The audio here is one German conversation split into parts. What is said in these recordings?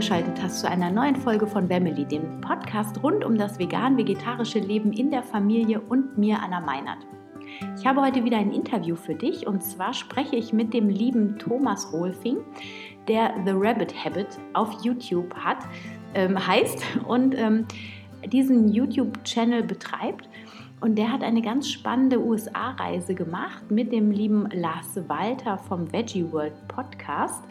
eingeschaltet hast zu einer neuen Folge von Family, dem Podcast rund um das vegan-vegetarische Leben in der Familie und mir, Anna Meinert. Ich habe heute wieder ein Interview für dich und zwar spreche ich mit dem lieben Thomas Rolfing, der The Rabbit Habit auf YouTube hat, ähm, heißt und ähm, diesen YouTube-Channel betreibt. Und der hat eine ganz spannende USA-Reise gemacht mit dem lieben Lars Walter vom Veggie World Podcast.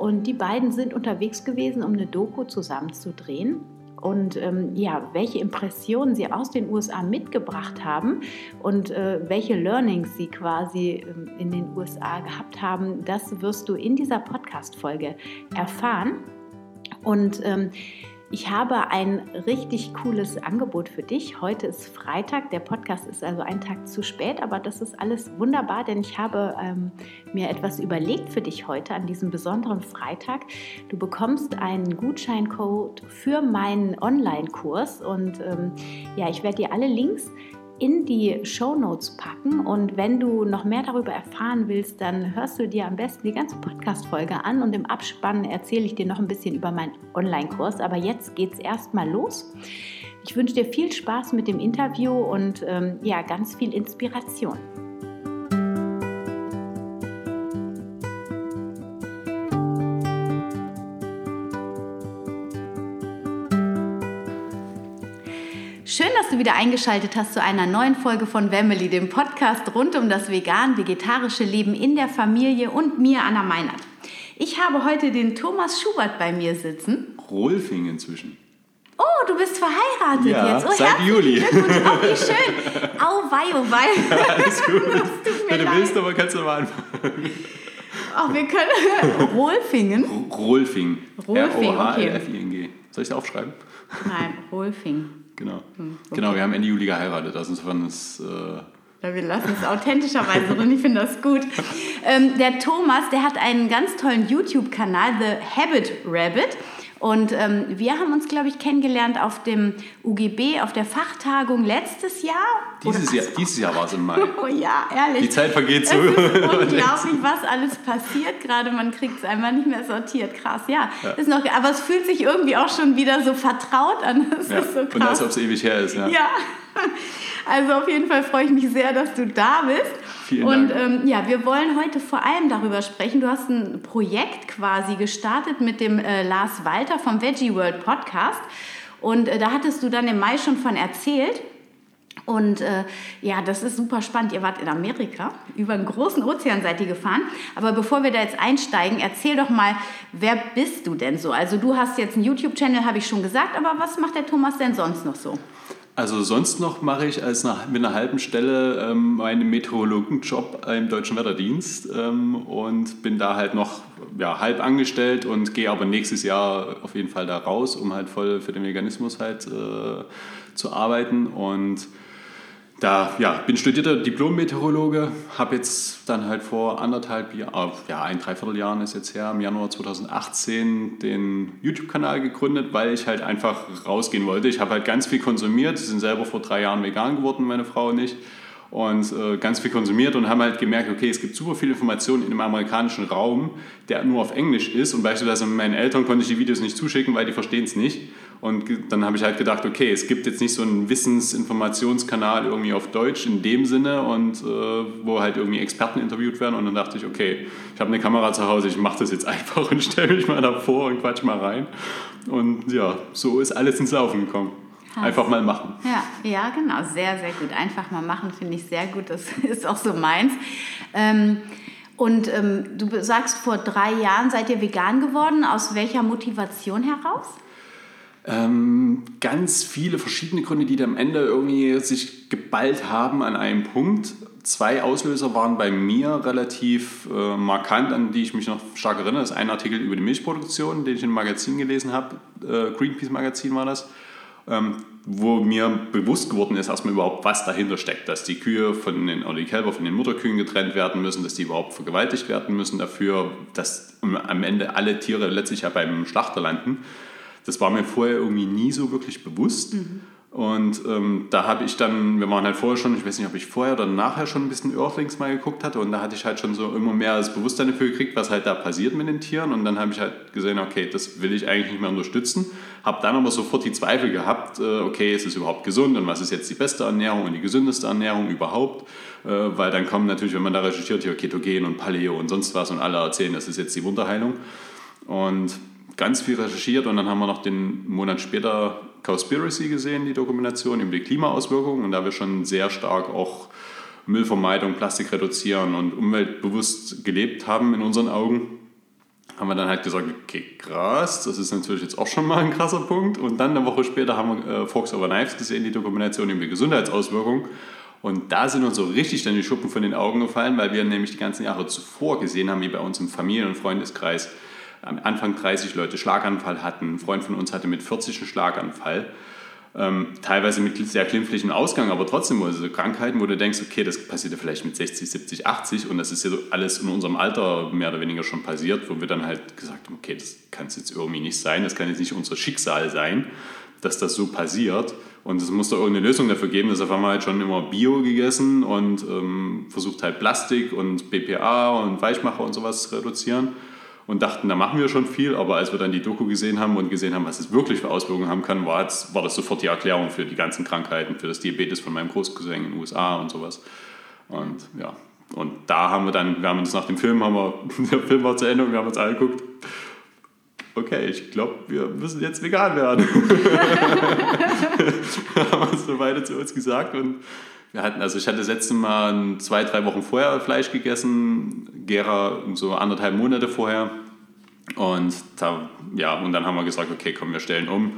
Und die beiden sind unterwegs gewesen, um eine Doku zusammenzudrehen. Und ähm, ja, welche Impressionen sie aus den USA mitgebracht haben und äh, welche Learnings sie quasi ähm, in den USA gehabt haben, das wirst du in dieser Podcast-Folge erfahren. Und ähm, ich habe ein richtig cooles Angebot für dich. Heute ist Freitag, der Podcast ist also einen Tag zu spät, aber das ist alles wunderbar, denn ich habe ähm, mir etwas überlegt für dich heute an diesem besonderen Freitag. Du bekommst einen Gutscheincode für meinen Online-Kurs und ähm, ja, ich werde dir alle Links in die Show Notes packen. Und wenn du noch mehr darüber erfahren willst, dann hörst du dir am besten die ganze Podcast-Folge an und im Abspann erzähle ich dir noch ein bisschen über meinen Online-Kurs. Aber jetzt geht es erstmal los. Ich wünsche dir viel Spaß mit dem Interview und ähm, ja, ganz viel Inspiration. Schön, dass du wieder eingeschaltet hast zu einer neuen Folge von Family, dem Podcast rund um das vegan-vegetarische Leben in der Familie und mir, Anna Meinert. Ich habe heute den Thomas Schubert bei mir sitzen. Rolfing inzwischen. Oh, du bist verheiratet ja, jetzt. Oh, seit Juli. Oh, wie schön. Au, wei, oh, wei. Ja, alles gut. Wenn du leid. willst, aber kannst du mal anfangen. Ach, wir können. Rolfingen? Rolfing. Rolfing, R-O-H-L-F-I-N-G. Soll ich aufschreiben? Nein, Rolfing. Genau. Hm, Genau, wir haben Ende Juli geheiratet. Also insofern ist. Äh, Ja, wir lassen es authentischerweise drin, ich finde das gut. Ähm, der Thomas, der hat einen ganz tollen YouTube-Kanal, The Habit Rabbit. Und ähm, wir haben uns, glaube ich, kennengelernt auf dem UGB, auf der Fachtagung letztes Jahr. dieses, Oder- Jahr, dieses Jahr war es im Mai. Oh ja, ehrlich. Die Zeit vergeht so. Unglaublich, was alles passiert. Gerade man kriegt es einfach nicht mehr sortiert. Krass, ja. Ja. Ist noch, aber es fühlt sich irgendwie auch schon wieder so vertraut an. Das Ja. ist so Und krass. als ob es ewig her ist. Ja. Ja, also auf jeden Fall freue ich mich sehr, dass du da bist. Vielen Und Dank. ähm, ja, wir wollen heute vor allem darüber sprechen. Du hast ein Projekt quasi gestartet mit dem äh, Lars Walter vom Veggie World Podcast. Und äh, da hattest du dann im Mai schon von erzählt. Und äh, ja, das ist super spannend. Ihr wart in Amerika, über einen großen Ozean seid ihr gefahren. Aber bevor wir da jetzt einsteigen, erzähl doch mal, wer bist du denn so? Also du hast jetzt einen YouTube-Channel, habe ich schon gesagt, aber was macht der Thomas denn sonst noch so? Also sonst noch mache ich als nach, mit einer halben Stelle ähm, meinen Meteorologenjob im Deutschen Wetterdienst ähm, und bin da halt noch ja, halb angestellt und gehe aber nächstes Jahr auf jeden Fall da raus, um halt voll für den Veganismus halt äh, zu arbeiten. Und da ja, bin studierter Diplom-Meteorologe, habe jetzt dann halt vor anderthalb Jahren, ja, ein Dreivierteljahren ist jetzt her, im Januar 2018 den YouTube-Kanal gegründet, weil ich halt einfach rausgehen wollte. Ich habe halt ganz viel konsumiert, sind selber vor drei Jahren vegan geworden, meine Frau und ich. Und äh, ganz viel konsumiert und haben halt gemerkt, okay, es gibt super viele Informationen in dem amerikanischen Raum, der nur auf Englisch ist. Und beispielsweise meinen Eltern konnte ich die Videos nicht zuschicken, weil die verstehen es nicht. Und dann habe ich halt gedacht, okay, es gibt jetzt nicht so einen Wissensinformationskanal irgendwie auf Deutsch in dem Sinne und äh, wo halt irgendwie Experten interviewt werden. Und dann dachte ich, okay, ich habe eine Kamera zu Hause, ich mache das jetzt einfach und stelle mich mal davor und quatsch mal rein. Und ja, so ist alles ins Laufen gekommen. Krass. Einfach mal machen. Ja, ja, genau, sehr, sehr gut. Einfach mal machen, finde ich sehr gut. Das ist auch so meins. Ähm, und ähm, du sagst, vor drei Jahren seid ihr vegan geworden. Aus welcher Motivation heraus? Ähm, ganz viele verschiedene Gründe, die am Ende irgendwie sich geballt haben an einem Punkt. Zwei Auslöser waren bei mir relativ äh, markant, an die ich mich noch stark erinnere. Das ist ein Artikel über die Milchproduktion, den ich einem Magazin gelesen habe. Äh, Greenpeace-Magazin war das. Ähm, wo mir bewusst geworden ist, erstmal überhaupt, was dahinter steckt. Dass die Kühe von den, oder die Kälber von den Mutterkühen getrennt werden müssen, dass die überhaupt vergewaltigt werden müssen dafür, dass am Ende alle Tiere letztlich ja beim Schlachter landen. Das war mir vorher irgendwie nie so wirklich bewusst. Und ähm, da habe ich dann, wir waren halt vorher schon, ich weiß nicht, ob ich vorher oder nachher schon ein bisschen Earthlings mal geguckt hatte und da hatte ich halt schon so immer mehr das Bewusstsein dafür gekriegt, was halt da passiert mit den Tieren und dann habe ich halt gesehen, okay, das will ich eigentlich nicht mehr unterstützen. Habe dann aber sofort die Zweifel gehabt, äh, okay, ist es überhaupt gesund und was ist jetzt die beste Ernährung und die gesündeste Ernährung überhaupt? Äh, weil dann kommen natürlich, wenn man da recherchiert, hier Ketogen und Paleo und sonst was und alle erzählen, das ist jetzt die Wunderheilung. Und ganz viel recherchiert und dann haben wir noch den Monat später Cowspiracy gesehen, die Dokumentation über die Klimaauswirkungen und da wir schon sehr stark auch Müllvermeidung, Plastik reduzieren und umweltbewusst gelebt haben in unseren Augen, haben wir dann halt gesagt, okay, krass, das ist natürlich jetzt auch schon mal ein krasser Punkt. Und dann eine Woche später haben wir äh, Fox Over Knives gesehen, die Dokumentation über die Gesundheitsauswirkungen. Und da sind uns so richtig dann die Schuppen von den Augen gefallen, weil wir nämlich die ganzen Jahre zuvor gesehen haben, wie bei uns im Familien- und Freundeskreis am Anfang 30 Leute Schlaganfall hatten. Ein Freund von uns hatte mit 40 einen Schlaganfall. Ähm, teilweise mit sehr glimpflichem Ausgang, aber trotzdem also Krankheiten, wo du denkst, okay, das passiert ja vielleicht mit 60, 70, 80 und das ist ja so alles in unserem Alter mehr oder weniger schon passiert, wo wir dann halt gesagt haben, okay, das kann es jetzt irgendwie nicht sein, das kann jetzt nicht unser Schicksal sein, dass das so passiert und es muss da irgendeine Lösung dafür geben. Deshalb haben wir halt schon immer Bio gegessen und ähm, versucht halt Plastik und BPA und Weichmacher und sowas zu reduzieren und dachten, da machen wir schon viel, aber als wir dann die Doku gesehen haben und gesehen haben, was es wirklich für Auswirkungen haben kann, war, das, war das sofort die Erklärung für die ganzen Krankheiten, für das Diabetes von meinem Großcousin in den USA und sowas. Und ja, und da haben wir dann, wir haben uns nach dem Film, haben wir, der Film war zu Ende und wir haben uns angeguckt, okay, ich glaube, wir müssen jetzt vegan werden. haben wir so beide zu uns gesagt und wir hatten, also ich hatte das letzte Mal zwei, drei Wochen vorher Fleisch gegessen, Gera so anderthalb Monate vorher. Und, da, ja, und dann haben wir gesagt, okay, komm, wir stellen um.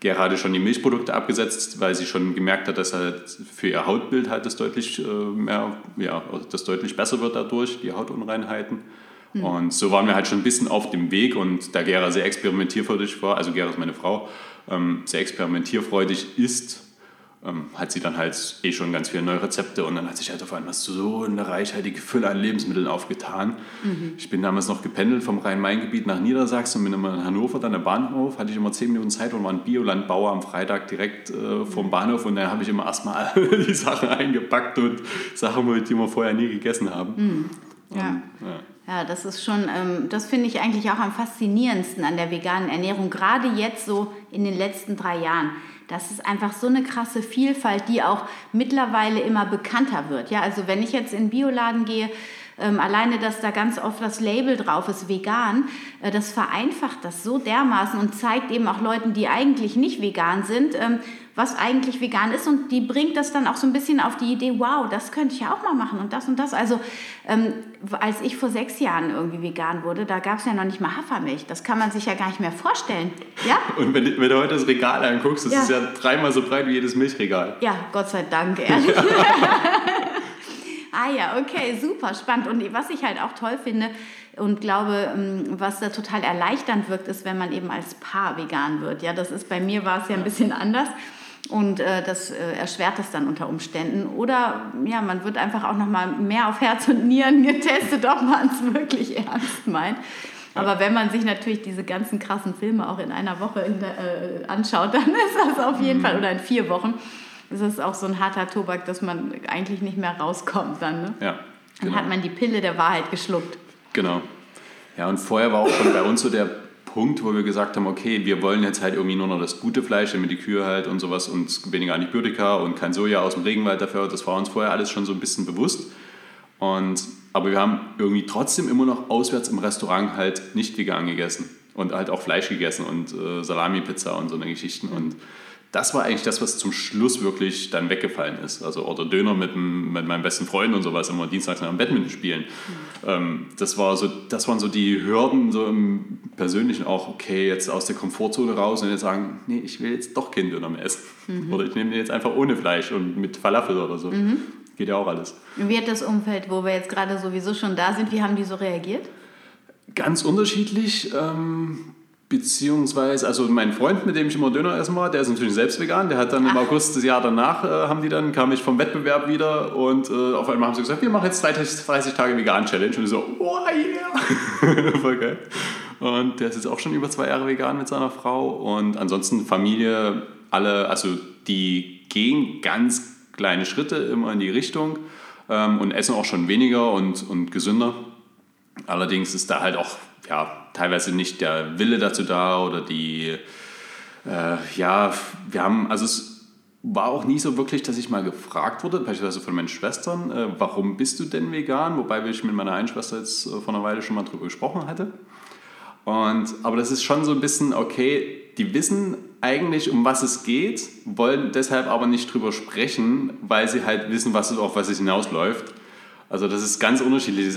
Gera hatte schon die Milchprodukte abgesetzt, weil sie schon gemerkt hat, dass halt für ihr Hautbild halt das deutlich äh, mehr, ja, das deutlich besser wird dadurch, die Hautunreinheiten. Mhm. Und so waren wir halt schon ein bisschen auf dem Weg und da Gera sehr experimentierfreudig war, also Gera ist meine Frau, ähm, sehr experimentierfreudig ist, ähm, hat sie dann halt eh schon ganz viele neue Rezepte und dann hat sich halt auf einmal so eine reichhaltige Fülle an Lebensmitteln aufgetan. Mhm. Ich bin damals noch gependelt vom Rhein-Main-Gebiet nach Niedersachsen und bin immer in Hannover, dann am Bahnhof, hatte ich immer zehn Minuten Zeit und war ein Biolandbauer am Freitag direkt äh, vom Bahnhof und da habe ich immer erstmal die Sachen eingepackt und Sachen, die wir vorher nie gegessen haben. Mhm. Ja. Und, ja. Ja, das ist schon, ähm, das finde ich eigentlich auch am faszinierendsten an der veganen Ernährung, gerade jetzt so in den letzten drei Jahren. Das ist einfach so eine krasse Vielfalt, die auch mittlerweile immer bekannter wird. Ja, also wenn ich jetzt in den Bioladen gehe, ähm, alleine, dass da ganz oft das Label drauf ist, vegan, äh, das vereinfacht das so dermaßen und zeigt eben auch Leuten, die eigentlich nicht vegan sind, ähm, was eigentlich vegan ist und die bringt das dann auch so ein bisschen auf die Idee, wow, das könnte ich ja auch mal machen und das und das. Also ähm, als ich vor sechs Jahren irgendwie vegan wurde, da gab es ja noch nicht mal Hafermilch. Das kann man sich ja gar nicht mehr vorstellen. Ja? Und wenn, wenn du heute das Regal anguckst, das ja. ist ja dreimal so breit wie jedes Milchregal. Ja, Gott sei Dank, ehrlich. Ah ja, okay, super spannend. Und was ich halt auch toll finde und glaube, ähm, was da total erleichternd wirkt, ist, wenn man eben als Paar vegan wird. Ja, das ist bei mir war es ja ein bisschen anders. Und äh, das äh, erschwert es dann unter Umständen. Oder ja, man wird einfach auch noch mal mehr auf Herz und Nieren getestet, ob man es wirklich ernst meint. Aber wenn man sich natürlich diese ganzen krassen Filme auch in einer Woche in der, äh, anschaut, dann ist das auf jeden mhm. Fall, oder in vier Wochen, ist das auch so ein harter Tobak, dass man eigentlich nicht mehr rauskommt dann. Ne? Ja. Genau. Dann hat man die Pille der Wahrheit geschluckt. Genau. Ja, und vorher war auch schon bei uns so der Punkt, wo wir gesagt haben, okay, wir wollen jetzt halt irgendwie nur noch das gute Fleisch, damit die Kühe halt und sowas und weniger Antibiotika und kein Soja aus dem Regenwald dafür. Das war uns vorher alles schon so ein bisschen bewusst. Und, aber wir haben irgendwie trotzdem immer noch auswärts im Restaurant halt nicht vegan gegessen und halt auch Fleisch gegessen und äh, Salami-Pizza und so eine Geschichten. Und das war eigentlich das, was zum Schluss wirklich dann weggefallen ist. Also oder Döner mit, mit meinem besten Freund und sowas immer dienstags am Badminton spielen. Mhm. Ähm, das, war so, das waren so die Hürden so im Persönlichen auch, okay, jetzt aus der Komfortzone raus und jetzt sagen, nee, ich will jetzt doch kein Döner mehr essen. Mhm. Oder ich nehme den jetzt einfach ohne Fleisch und mit Falafel oder so. Mhm. Geht ja auch alles. Wie hat das Umfeld, wo wir jetzt gerade sowieso schon da sind, wie haben die so reagiert? Ganz unterschiedlich. Ähm, Beziehungsweise, also mein Freund, mit dem ich immer Döner essen war, der ist natürlich selbst vegan. Der hat dann im August des Jahr danach, äh, haben die dann, kam ich vom Wettbewerb wieder und äh, auf einmal haben sie gesagt, wir machen jetzt 30, 30 Tage Vegan-Challenge. Und ich so, oh yeah! Voll geil. Und der ist jetzt auch schon über zwei Jahre vegan mit seiner Frau. Und ansonsten Familie, alle, also die gehen ganz kleine Schritte immer in die Richtung ähm, und essen auch schon weniger und, und gesünder. Allerdings ist da halt auch ja, teilweise nicht der Wille dazu da oder die, äh, ja, wir haben, also es war auch nie so wirklich, dass ich mal gefragt wurde, beispielsweise von meinen Schwestern, äh, warum bist du denn vegan? Wobei ich mit meiner einen Schwester jetzt äh, vor einer Weile schon mal drüber gesprochen hatte. Und, aber das ist schon so ein bisschen, okay, die wissen eigentlich, um was es geht, wollen deshalb aber nicht drüber sprechen, weil sie halt wissen, was, auf was es hinausläuft. Also das ist ganz unterschiedlich.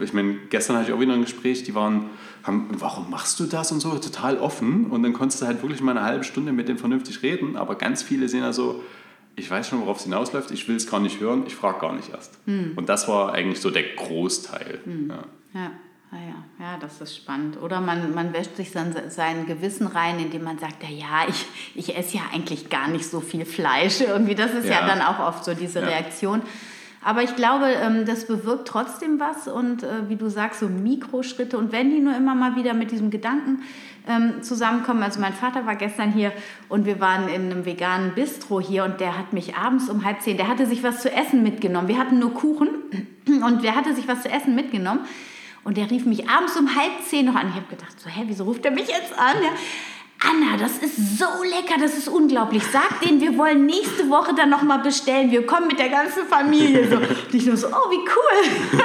Ich meine, gestern hatte ich auch wieder ein Gespräch, die waren, haben, warum machst du das und so, total offen. Und dann konntest du halt wirklich mal eine halbe Stunde mit dem vernünftig reden. Aber ganz viele sehen ja so, ich weiß schon, worauf es hinausläuft, ich will es gar nicht hören, ich frage gar nicht erst. Hm. Und das war eigentlich so der Großteil. Hm. Ja. ja. Ah ja, ja, das ist spannend. Oder man, man wäscht sich dann sein Gewissen rein, indem man sagt, ja, ja, ich, ich esse ja eigentlich gar nicht so viel Fleisch. Irgendwie, das ist ja, ja dann auch oft so diese ja. Reaktion. Aber ich glaube, ähm, das bewirkt trotzdem was und äh, wie du sagst, so Mikroschritte. Und wenn die nur immer mal wieder mit diesem Gedanken ähm, zusammenkommen. Also mein Vater war gestern hier und wir waren in einem veganen Bistro hier und der hat mich abends um halb zehn, der hatte sich was zu essen mitgenommen. Wir hatten nur Kuchen und der hatte sich was zu essen mitgenommen. Und der rief mich abends um halb zehn noch an. Ich habe gedacht, so, hä, wieso ruft er mich jetzt an? Ja. Anna, das ist so lecker, das ist unglaublich. Sag denen, wir wollen nächste Woche dann nochmal bestellen. Wir kommen mit der ganzen Familie. So. Und ich nur so, oh, wie cool.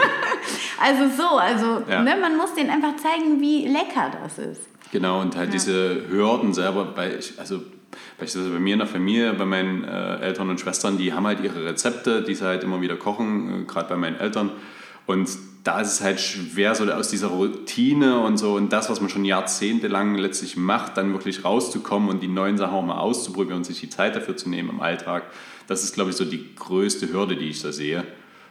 also so, also ja. ne, man muss denen einfach zeigen, wie lecker das ist. Genau, und halt ja. diese Hürden selber, bei, also beispielsweise bei mir in der Familie, bei meinen äh, Eltern und Schwestern, die haben halt ihre Rezepte, die sie halt immer wieder kochen, äh, gerade bei meinen Eltern. Und da ist es halt schwer, so aus dieser Routine und so und das, was man schon jahrzehntelang letztlich macht, dann wirklich rauszukommen und die neuen Sachen auch mal auszuprobieren und sich die Zeit dafür zu nehmen im Alltag. Das ist, glaube ich, so die größte Hürde, die ich da sehe.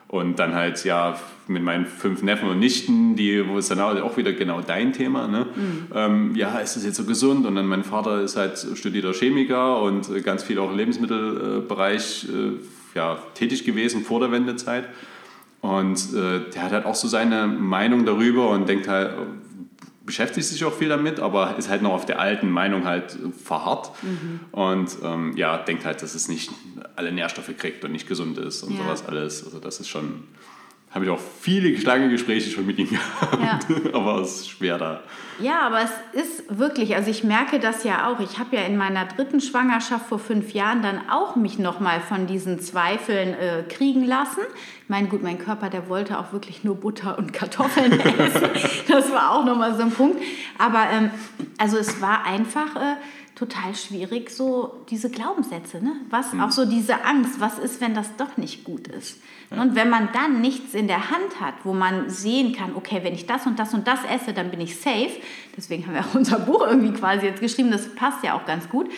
Und dann halt, ja, mit meinen fünf Neffen und Nichten, die, wo es dann auch wieder genau dein Thema, ne? Mhm. Ähm, ja, ist das jetzt so gesund? Und dann mein Vater ist halt studierter Chemiker und ganz viel auch im Lebensmittelbereich äh, ja, tätig gewesen vor der Wendezeit. Und äh, der hat halt auch so seine Meinung darüber und denkt halt, beschäftigt sich auch viel damit, aber ist halt noch auf der alten Meinung halt verharrt mhm. und ähm, ja, denkt halt, dass es nicht alle Nährstoffe kriegt und nicht gesund ist und ja. sowas alles. Also das ist schon, habe ich auch viele lange Gespräche schon mit ihm gehabt, ja. aber es ist schwer da. Ja, aber es ist wirklich, also ich merke das ja auch. Ich habe ja in meiner dritten Schwangerschaft vor fünf Jahren dann auch mich nochmal von diesen Zweifeln äh, kriegen lassen. Ich meine, gut, mein Körper, der wollte auch wirklich nur Butter und Kartoffeln essen. Das war auch nochmal so ein Punkt. Aber ähm, also es war einfach... Äh, total schwierig, so diese Glaubenssätze, ne? Was, mhm. auch so diese Angst, was ist, wenn das doch nicht gut ist? Ja. Und wenn man dann nichts in der Hand hat, wo man sehen kann, okay, wenn ich das und das und das esse, dann bin ich safe. Deswegen haben wir auch unser Buch irgendwie quasi jetzt geschrieben, das passt ja auch ganz gut.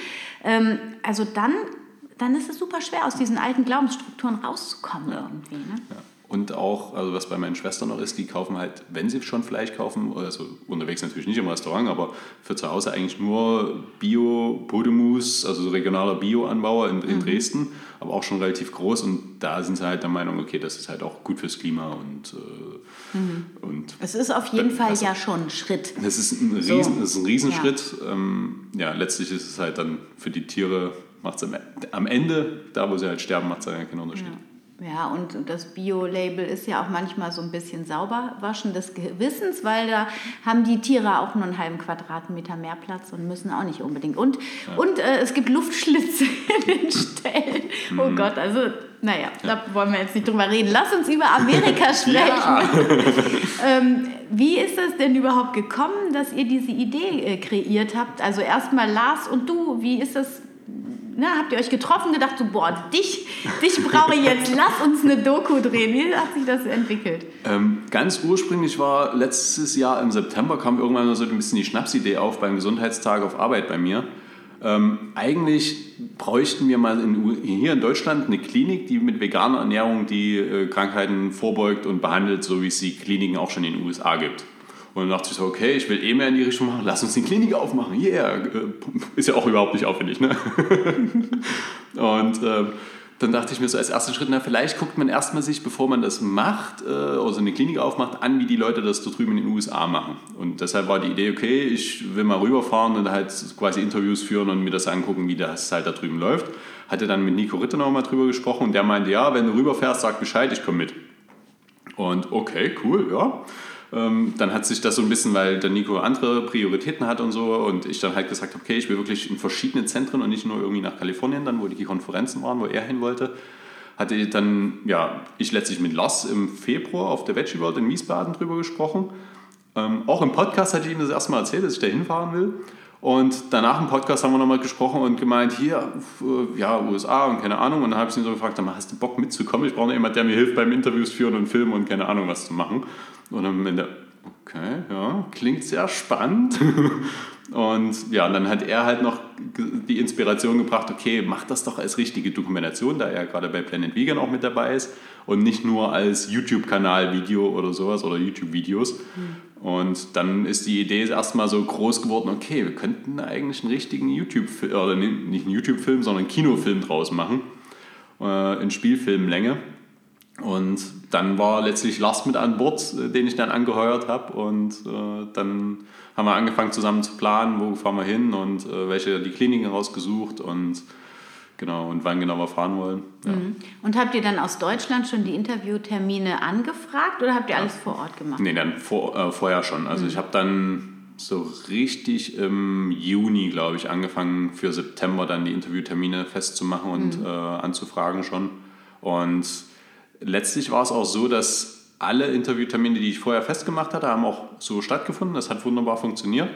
Ähm, also dann, dann ist es super schwer, aus diesen alten Glaubensstrukturen rauszukommen ja. irgendwie. Ne? Ja. Und auch, also was bei meinen Schwestern noch ist, die kaufen halt, wenn sie schon Fleisch kaufen, also unterwegs natürlich nicht im Restaurant, aber für zu Hause eigentlich nur Bio-Podemus, also so regionaler Bio-Anbauer in, in mhm. Dresden, aber auch schon relativ groß. Und da sind sie halt der Meinung, okay, das ist halt auch gut fürs Klima und. Äh, mhm. und es ist auf jeden Fall ja schon ein Schritt. Das ist ein, Riesen, so. ist ein Riesenschritt. Ja. Ähm, ja, letztlich ist es halt dann für die Tiere, macht es am, Ende, da wo sie halt sterben, macht es ja keinen Unterschied. Ja. Ja, und das Bio-Label ist ja auch manchmal so ein bisschen Sauberwaschen des Gewissens, weil da haben die Tiere auch nur einen halben Quadratmeter mehr Platz und müssen auch nicht unbedingt. Und, ja. und äh, es gibt Luftschlitze in den Ställen. Oh mhm. Gott, also naja, ja. da wollen wir jetzt nicht drüber reden. Lass uns über Amerika sprechen. ähm, wie ist es denn überhaupt gekommen, dass ihr diese Idee äh, kreiert habt? Also erstmal Lars und du, wie ist das na, habt ihr euch getroffen, gedacht, so, boah, dich, dich brauche ich jetzt, lass uns eine Doku drehen. Wie hat sich das entwickelt? Ähm, ganz ursprünglich war letztes Jahr im September, kam irgendwann so ein bisschen die Schnapsidee auf beim Gesundheitstag auf Arbeit bei mir. Ähm, eigentlich bräuchten wir mal in, hier in Deutschland eine Klinik, die mit veganer Ernährung die äh, Krankheiten vorbeugt und behandelt, so wie es die Kliniken auch schon in den USA gibt. Und dann dachte ich so, okay, ich will eh mehr in die Richtung machen, lass uns die Klinik aufmachen. Yeah, äh, ist ja auch überhaupt nicht aufwendig. Ne? und äh, dann dachte ich mir so als erster Schritt, na vielleicht guckt man erstmal sich, bevor man das macht, äh, also eine Klinik aufmacht, an, wie die Leute das da drüben in den USA machen. Und deshalb war die Idee, okay, ich will mal rüberfahren und halt quasi Interviews führen und mir das angucken, wie das halt da drüben läuft. hatte dann mit Nico Ritter noch mal drüber gesprochen und der meinte, ja, wenn du rüberfährst, sag Bescheid, ich komme mit. Und okay, cool, ja. Ähm, dann hat sich das so ein bisschen, weil der Nico andere Prioritäten hat und so und ich dann halt gesagt habe, okay, ich will wirklich in verschiedene Zentren und nicht nur irgendwie nach Kalifornien dann, wo die Konferenzen waren, wo er hin wollte. Hatte dann, ja, ich letztlich mit Lars im Februar auf der Veggie World in Wiesbaden drüber gesprochen. Ähm, auch im Podcast hatte ich ihm das erste Mal erzählt, dass ich da hinfahren will. Und danach im Podcast haben wir nochmal gesprochen und gemeint, hier, ja, USA und keine Ahnung. Und dann habe ich ihn so gefragt, hast du Bock mitzukommen? Ich brauche jemanden, der mir hilft beim Interviews führen und filmen und keine Ahnung was zu machen. Und dann am Ende, okay, ja, klingt sehr spannend. Und ja, dann hat er halt noch die Inspiration gebracht, okay, mach das doch als richtige Dokumentation, da er gerade bei Planet Vegan auch mit dabei ist und nicht nur als YouTube-Kanal-Video oder sowas oder YouTube-Videos. Mhm. Und dann ist die Idee erstmal so groß geworden, okay, wir könnten eigentlich einen richtigen YouTube-Film, oder nicht einen YouTube-Film, sondern einen Kinofilm draus machen, äh, in Spielfilmlänge. Und dann war letztlich Lars mit an Bord, äh, den ich dann angeheuert habe. Und äh, dann haben wir angefangen zusammen zu planen, wo fahren wir hin und äh, welche die Kliniken rausgesucht und genau und wann genau wir fahren wollen. Ja. Mhm. Und habt ihr dann aus Deutschland schon die Interviewtermine angefragt oder habt ihr alles vor Ort gemacht? Nee, dann vor, äh, vorher schon. Also mhm. ich habe dann so richtig im Juni, glaube ich, angefangen für September dann die Interviewtermine festzumachen und mhm. äh, anzufragen schon. Und letztlich war es auch so, dass alle Interviewtermine, die ich vorher festgemacht hatte, haben auch so stattgefunden. Das hat wunderbar funktioniert.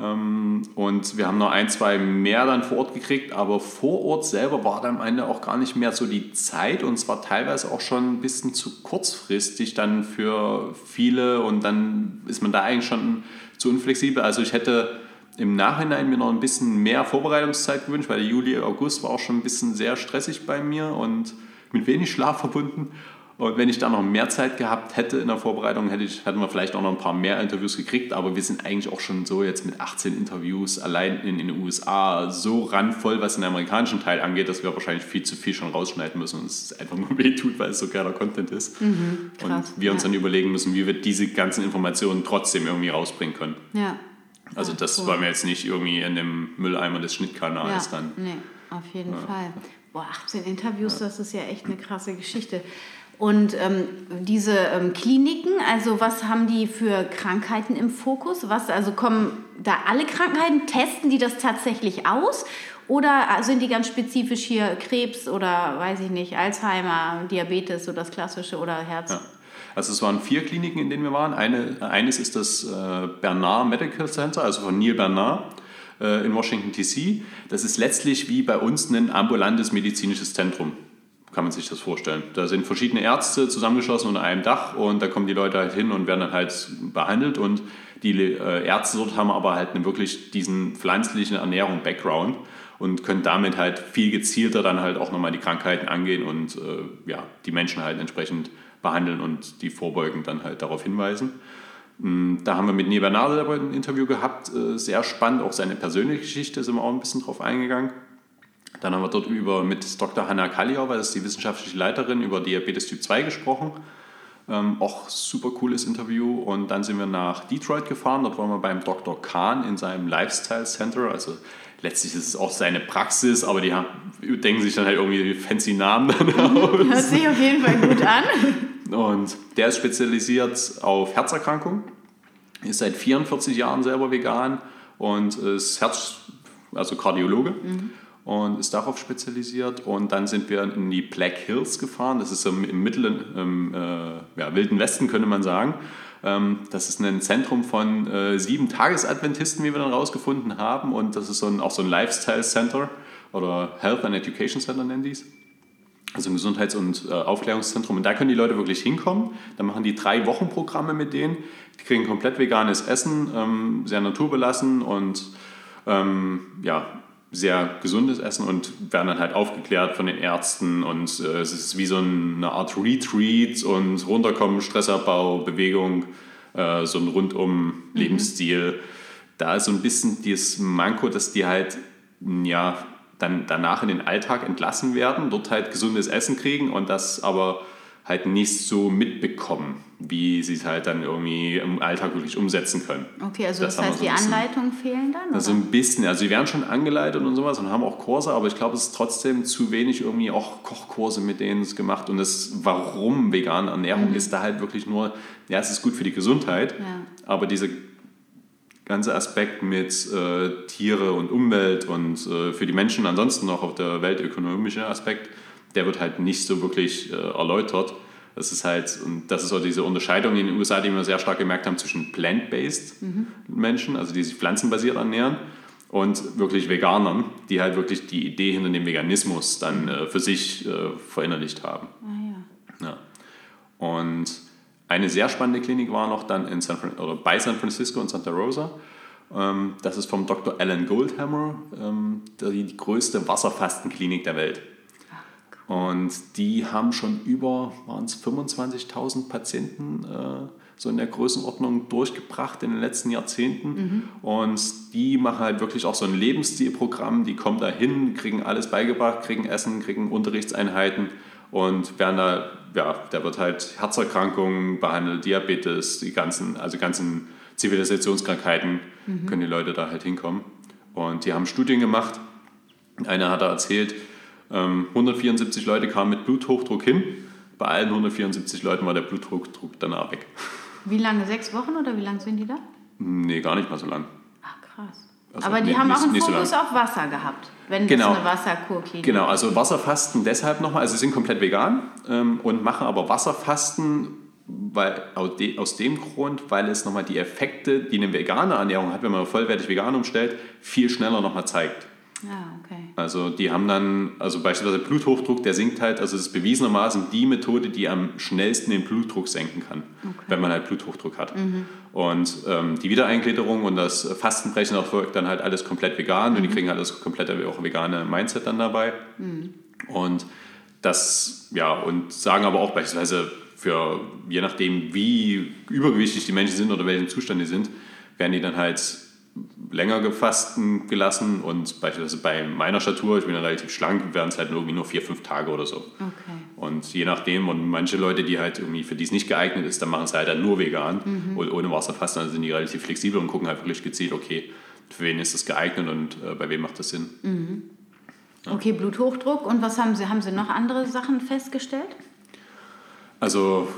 Ähm, und wir haben noch ein, zwei mehr dann vor Ort gekriegt, aber vor Ort selber war dann am Ende auch gar nicht mehr so die Zeit und zwar teilweise auch schon ein bisschen zu kurzfristig dann für viele und dann ist man da eigentlich schon zu unflexibel. Also ich hätte im Nachhinein mir noch ein bisschen mehr Vorbereitungszeit gewünscht, weil der Juli, August war auch schon ein bisschen sehr stressig bei mir und mit wenig Schlaf verbunden. Und wenn ich da noch mehr Zeit gehabt hätte in der Vorbereitung, hätte ich, hätten wir vielleicht auch noch ein paar mehr Interviews gekriegt. Aber wir sind eigentlich auch schon so jetzt mit 18 Interviews allein in, in den USA so randvoll, was den amerikanischen Teil angeht, dass wir wahrscheinlich viel zu viel schon rausschneiden müssen und es einfach nur wehtut, weil es so geiler Content ist. Mhm, und wir uns ja. dann überlegen müssen, wie wir diese ganzen Informationen trotzdem irgendwie rausbringen können. Ja. Also das cool. wollen wir jetzt nicht irgendwie in dem Mülleimer des Schnittkanals ja, dann. Nee, auf jeden ja. Fall. Boah, 18 Interviews, das ist ja echt eine krasse Geschichte. Und ähm, diese ähm, Kliniken, also was haben die für Krankheiten im Fokus? Was, also kommen da alle Krankheiten, testen die das tatsächlich aus? Oder sind die ganz spezifisch hier Krebs oder weiß ich nicht, Alzheimer, Diabetes, so das klassische oder Herz? Ja. Also es waren vier Kliniken, in denen wir waren. Eine, eines ist das äh, Bernard Medical Center, also von Neil Bernard äh, in Washington, D.C. Das ist letztlich wie bei uns ein ambulantes medizinisches Zentrum kann man sich das vorstellen. Da sind verschiedene Ärzte zusammengeschlossen unter einem Dach und da kommen die Leute halt hin und werden dann halt behandelt und die äh, Ärzte dort haben aber halt wirklich diesen pflanzlichen Ernährung-Background und können damit halt viel gezielter dann halt auch nochmal die Krankheiten angehen und äh, ja, die Menschen halt entsprechend behandeln und die vorbeugend dann halt darauf hinweisen. Mm, da haben wir mit Neva Nadel ein Interview gehabt, äh, sehr spannend, auch seine persönliche Geschichte sind wir auch ein bisschen drauf eingegangen. Dann haben wir dort über, mit Dr. Hanna Kalliauer, das ist die wissenschaftliche Leiterin, über Diabetes Typ 2 gesprochen. Ähm, auch super cooles Interview. Und dann sind wir nach Detroit gefahren. Dort waren wir beim Dr. Kahn in seinem Lifestyle Center. Also letztlich ist es auch seine Praxis, aber die haben, denken sich dann halt irgendwie fancy Namen dann aus. Hört sich auf jeden Fall gut an. Und der ist spezialisiert auf Herzerkrankungen, ist seit 44 Jahren selber vegan und ist Herz, also Kardiologe. Mhm und ist darauf spezialisiert. Und dann sind wir in die Black Hills gefahren. Das ist im, im mittleren, im, äh, ja, wilden Westen, könnte man sagen. Ähm, das ist ein Zentrum von äh, sieben Tagesadventisten, wie wir dann rausgefunden haben. Und das ist so ein, auch so ein Lifestyle Center oder Health and Education Center nennen die es. Also ein Gesundheits- und äh, Aufklärungszentrum. Und da können die Leute wirklich hinkommen. Da machen die drei Wochen Programme mit denen. Die kriegen komplett veganes Essen, ähm, sehr naturbelassen und ähm, ja, sehr gesundes Essen und werden dann halt aufgeklärt von den Ärzten und äh, es ist wie so eine Art Retreat und runterkommen, Stressabbau, Bewegung, äh, so ein rundum mhm. Lebensstil. Mhm. Da ist so ein bisschen dieses Manko, dass die halt ja dann danach in den Alltag entlassen werden, dort halt gesundes Essen kriegen und das aber halt nicht so mitbekommen, wie sie es halt dann irgendwie im Alltag wirklich umsetzen können. Okay, also das, das heißt, so die Anleitungen fehlen dann? Also ein bisschen, also sie werden schon angeleitet und sowas und haben auch Kurse, aber ich glaube, es ist trotzdem zu wenig irgendwie auch Kochkurse mit denen es gemacht und das, warum vegane Ernährung mhm. ist da halt wirklich nur, ja, es ist gut für die Gesundheit, ja. aber dieser ganze Aspekt mit äh, Tiere und Umwelt und äh, für die Menschen ansonsten noch auf der weltökonomische Aspekt, der wird halt nicht so wirklich äh, erläutert. Das ist halt, und das ist auch diese Unterscheidung in den USA, die wir sehr stark gemerkt haben zwischen plant-based mhm. Menschen, also die sich pflanzenbasiert ernähren, und wirklich Veganern, die halt wirklich die Idee hinter dem Veganismus dann äh, für sich äh, verinnerlicht haben. Ah, ja. ja. Und eine sehr spannende Klinik war noch dann in San oder bei San Francisco und Santa Rosa. Ähm, das ist vom Dr. Alan Goldhammer, ähm, die größte Wasserfastenklinik der Welt. Und die haben schon über, waren es 25.000 Patienten äh, so in der Größenordnung durchgebracht in den letzten Jahrzehnten. Mhm. Und die machen halt wirklich auch so ein Lebensstilprogramm. Die kommen da hin, kriegen alles beigebracht, kriegen Essen, kriegen Unterrichtseinheiten und werden da, ja, da wird halt Herzerkrankungen behandelt, Diabetes, die ganzen, also ganzen Zivilisationskrankheiten mhm. können die Leute da halt hinkommen. Und die haben Studien gemacht. Einer hat da erzählt, 174 ähm, Leute kamen mit Bluthochdruck hin. Bei allen 174 Leuten war der Bluthochdruck danach weg. Wie lange? Sechs Wochen oder wie lange sind die da? Nee, gar nicht mal so lang. Ach, krass. Also Aber die nee, haben auch einen Fokus so auf Wasser gehabt, wenn genau. das eine Wasserkurklinik Genau, also Wasserfasten deshalb nochmal, also sie sind komplett vegan ähm, und machen aber Wasserfasten weil, aus dem Grund, weil es nochmal die Effekte, die eine vegane Ernährung hat, wenn man vollwertig vegan umstellt, viel schneller nochmal zeigt. Ah, okay. Also die haben dann, also beispielsweise Bluthochdruck, der sinkt halt, also es ist bewiesenermaßen die Methode, die am schnellsten den Blutdruck senken kann, okay. wenn man halt Bluthochdruck hat. Mhm. Und ähm, die Wiedereingliederung und das Fastenbrechen erfolgt dann halt alles komplett vegan mhm. und die mhm. kriegen halt das komplette auch vegane Mindset dann dabei. Mhm. Und das, ja, und sagen aber auch beispielsweise für, je nachdem wie übergewichtig die Menschen sind oder welchen Zustand die sind, werden die dann halt länger gefasten gelassen und beispielsweise bei meiner Statur, ich bin ja relativ schlank, werden es halt irgendwie nur vier, fünf Tage oder so. Okay. Und je nachdem, und manche Leute, die halt irgendwie für die es nicht geeignet ist, dann machen es halt dann nur vegan mhm. und ohne Wasserfasten, dann sind die relativ flexibel und gucken halt wirklich gezielt, okay, für wen ist das geeignet und äh, bei wem macht das Sinn. Mhm. Ja. Okay, Bluthochdruck und was haben Sie, haben Sie noch andere Sachen festgestellt? Also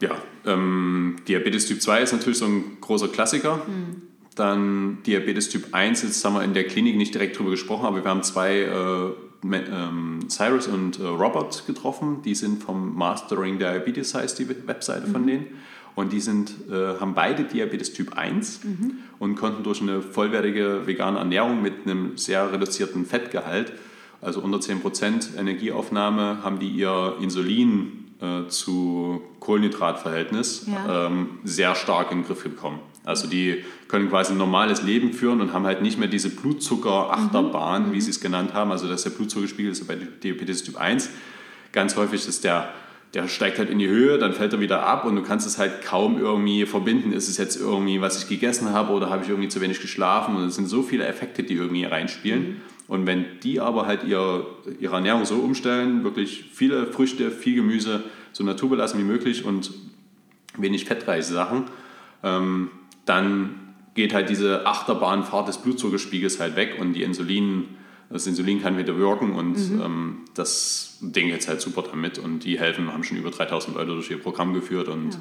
ja, ähm, Diabetes Typ 2 ist natürlich so ein großer Klassiker. Mhm. Dann Diabetes Typ 1, jetzt haben wir in der Klinik nicht direkt drüber gesprochen, aber wir haben zwei, äh, ähm, Cyrus und äh, Robert getroffen. Die sind vom Mastering Diabetes, heißt die Webseite mhm. von denen. Und die sind, äh, haben beide Diabetes Typ 1 mhm. und konnten durch eine vollwertige vegane Ernährung mit einem sehr reduzierten Fettgehalt, also unter 10% Energieaufnahme, haben die ihr Insulin äh, zu Kohlenhydratverhältnis ja. ähm, sehr stark in den Griff bekommen. Also die können quasi ein normales Leben führen und haben halt nicht mehr diese Blutzucker-Achterbahn, mhm. wie sie es genannt haben. Also dass der Blutzuckerspiegel ist bei Diabetes Typ 1 ganz häufig ist der der steigt halt in die Höhe, dann fällt er wieder ab und du kannst es halt kaum irgendwie verbinden. Ist es jetzt irgendwie, was ich gegessen habe oder habe ich irgendwie zu wenig geschlafen? Und es sind so viele Effekte, die irgendwie reinspielen. Mhm. Und wenn die aber halt ihr, ihre Ernährung so umstellen, wirklich viele Früchte, viel Gemüse, so naturbelassen wie möglich und wenig fettreiche Sachen, ähm, dann geht halt diese Achterbahnfahrt des Blutzuckerspiegels halt weg und die Insulin, das Insulin kann wieder wirken und mhm. ähm, das Ding jetzt halt super damit und die helfen, haben schon über 3000 Leute durch ihr Programm geführt und ja,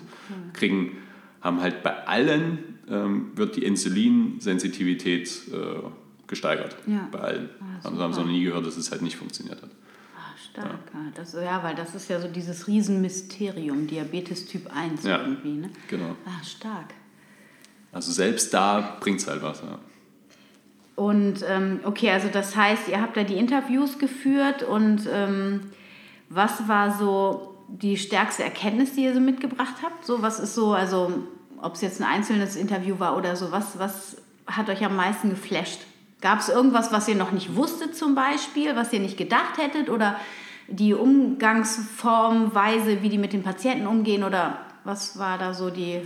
kriegen, haben halt bei allen ähm, wird die Insulinsensitivität äh, gesteigert. Ja. Bei allen. Ah, also haben sie noch nie gehört, dass es halt nicht funktioniert hat. Ah, stark. Ja. Das, ja, weil das ist ja so dieses Riesenmysterium, Diabetes Typ 1 ja, irgendwie. Ne? Genau. Ah, stark. Also selbst da bringt es halt was, ja. Und ähm, okay, also das heißt, ihr habt da die Interviews geführt und ähm, was war so die stärkste Erkenntnis, die ihr so mitgebracht habt? So, was ist so, also ob es jetzt ein einzelnes Interview war oder so, was, was hat euch am meisten geflasht? Gab es irgendwas, was ihr noch nicht wusstet zum Beispiel, was ihr nicht gedacht hättet oder die Umgangsformweise, wie die mit den Patienten umgehen oder was war da so die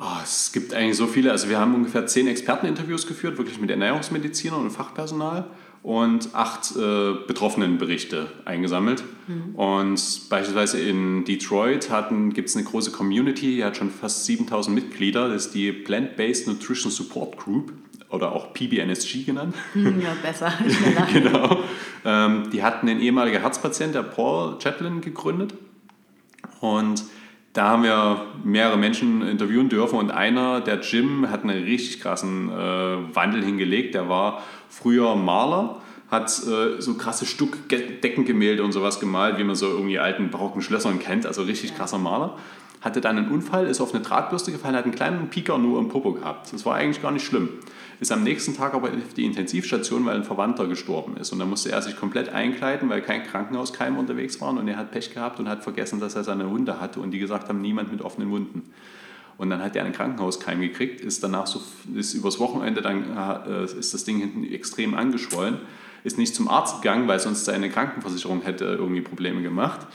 Oh, es gibt eigentlich so viele. Also wir haben ungefähr zehn Experteninterviews geführt, wirklich mit Ernährungsmedizinern und Fachpersonal. und acht äh, Betroffenenberichte eingesammelt. Mhm. Und beispielsweise in Detroit gibt es eine große Community, die hat schon fast 7000 Mitglieder. Das ist die Plant-Based Nutrition Support Group oder auch PBNSG genannt. Hm, ja, besser. genau. Ähm, die hatten ein ehemaliger Herzpatient, der Paul Chaplin, gegründet. Und da haben wir mehrere Menschen interviewen dürfen und einer, der Jim, hat einen richtig krassen äh, Wandel hingelegt. Der war früher Maler, hat äh, so krasse Stuckdeckengemälde und sowas gemalt, wie man so irgendwie alten barocken Schlössern kennt, also richtig krasser Maler. Hatte dann einen Unfall, ist auf eine Drahtbürste gefallen, hat einen kleinen Pieker nur im Popo gehabt. Das war eigentlich gar nicht schlimm. Ist am nächsten Tag aber auf die Intensivstation, weil ein Verwandter gestorben ist. Und dann musste er sich komplett einkleiden, weil kein Krankenhauskeim unterwegs waren. Und er hat Pech gehabt und hat vergessen, dass er seine Wunde hatte. Und die gesagt haben, niemand mit offenen Wunden. Und dann hat er einen Krankenhauskeim gekriegt, ist danach so, ist übers Wochenende dann äh, ist das Ding hinten extrem angeschwollen, ist nicht zum Arzt gegangen, weil sonst seine Krankenversicherung hätte irgendwie Probleme gemacht.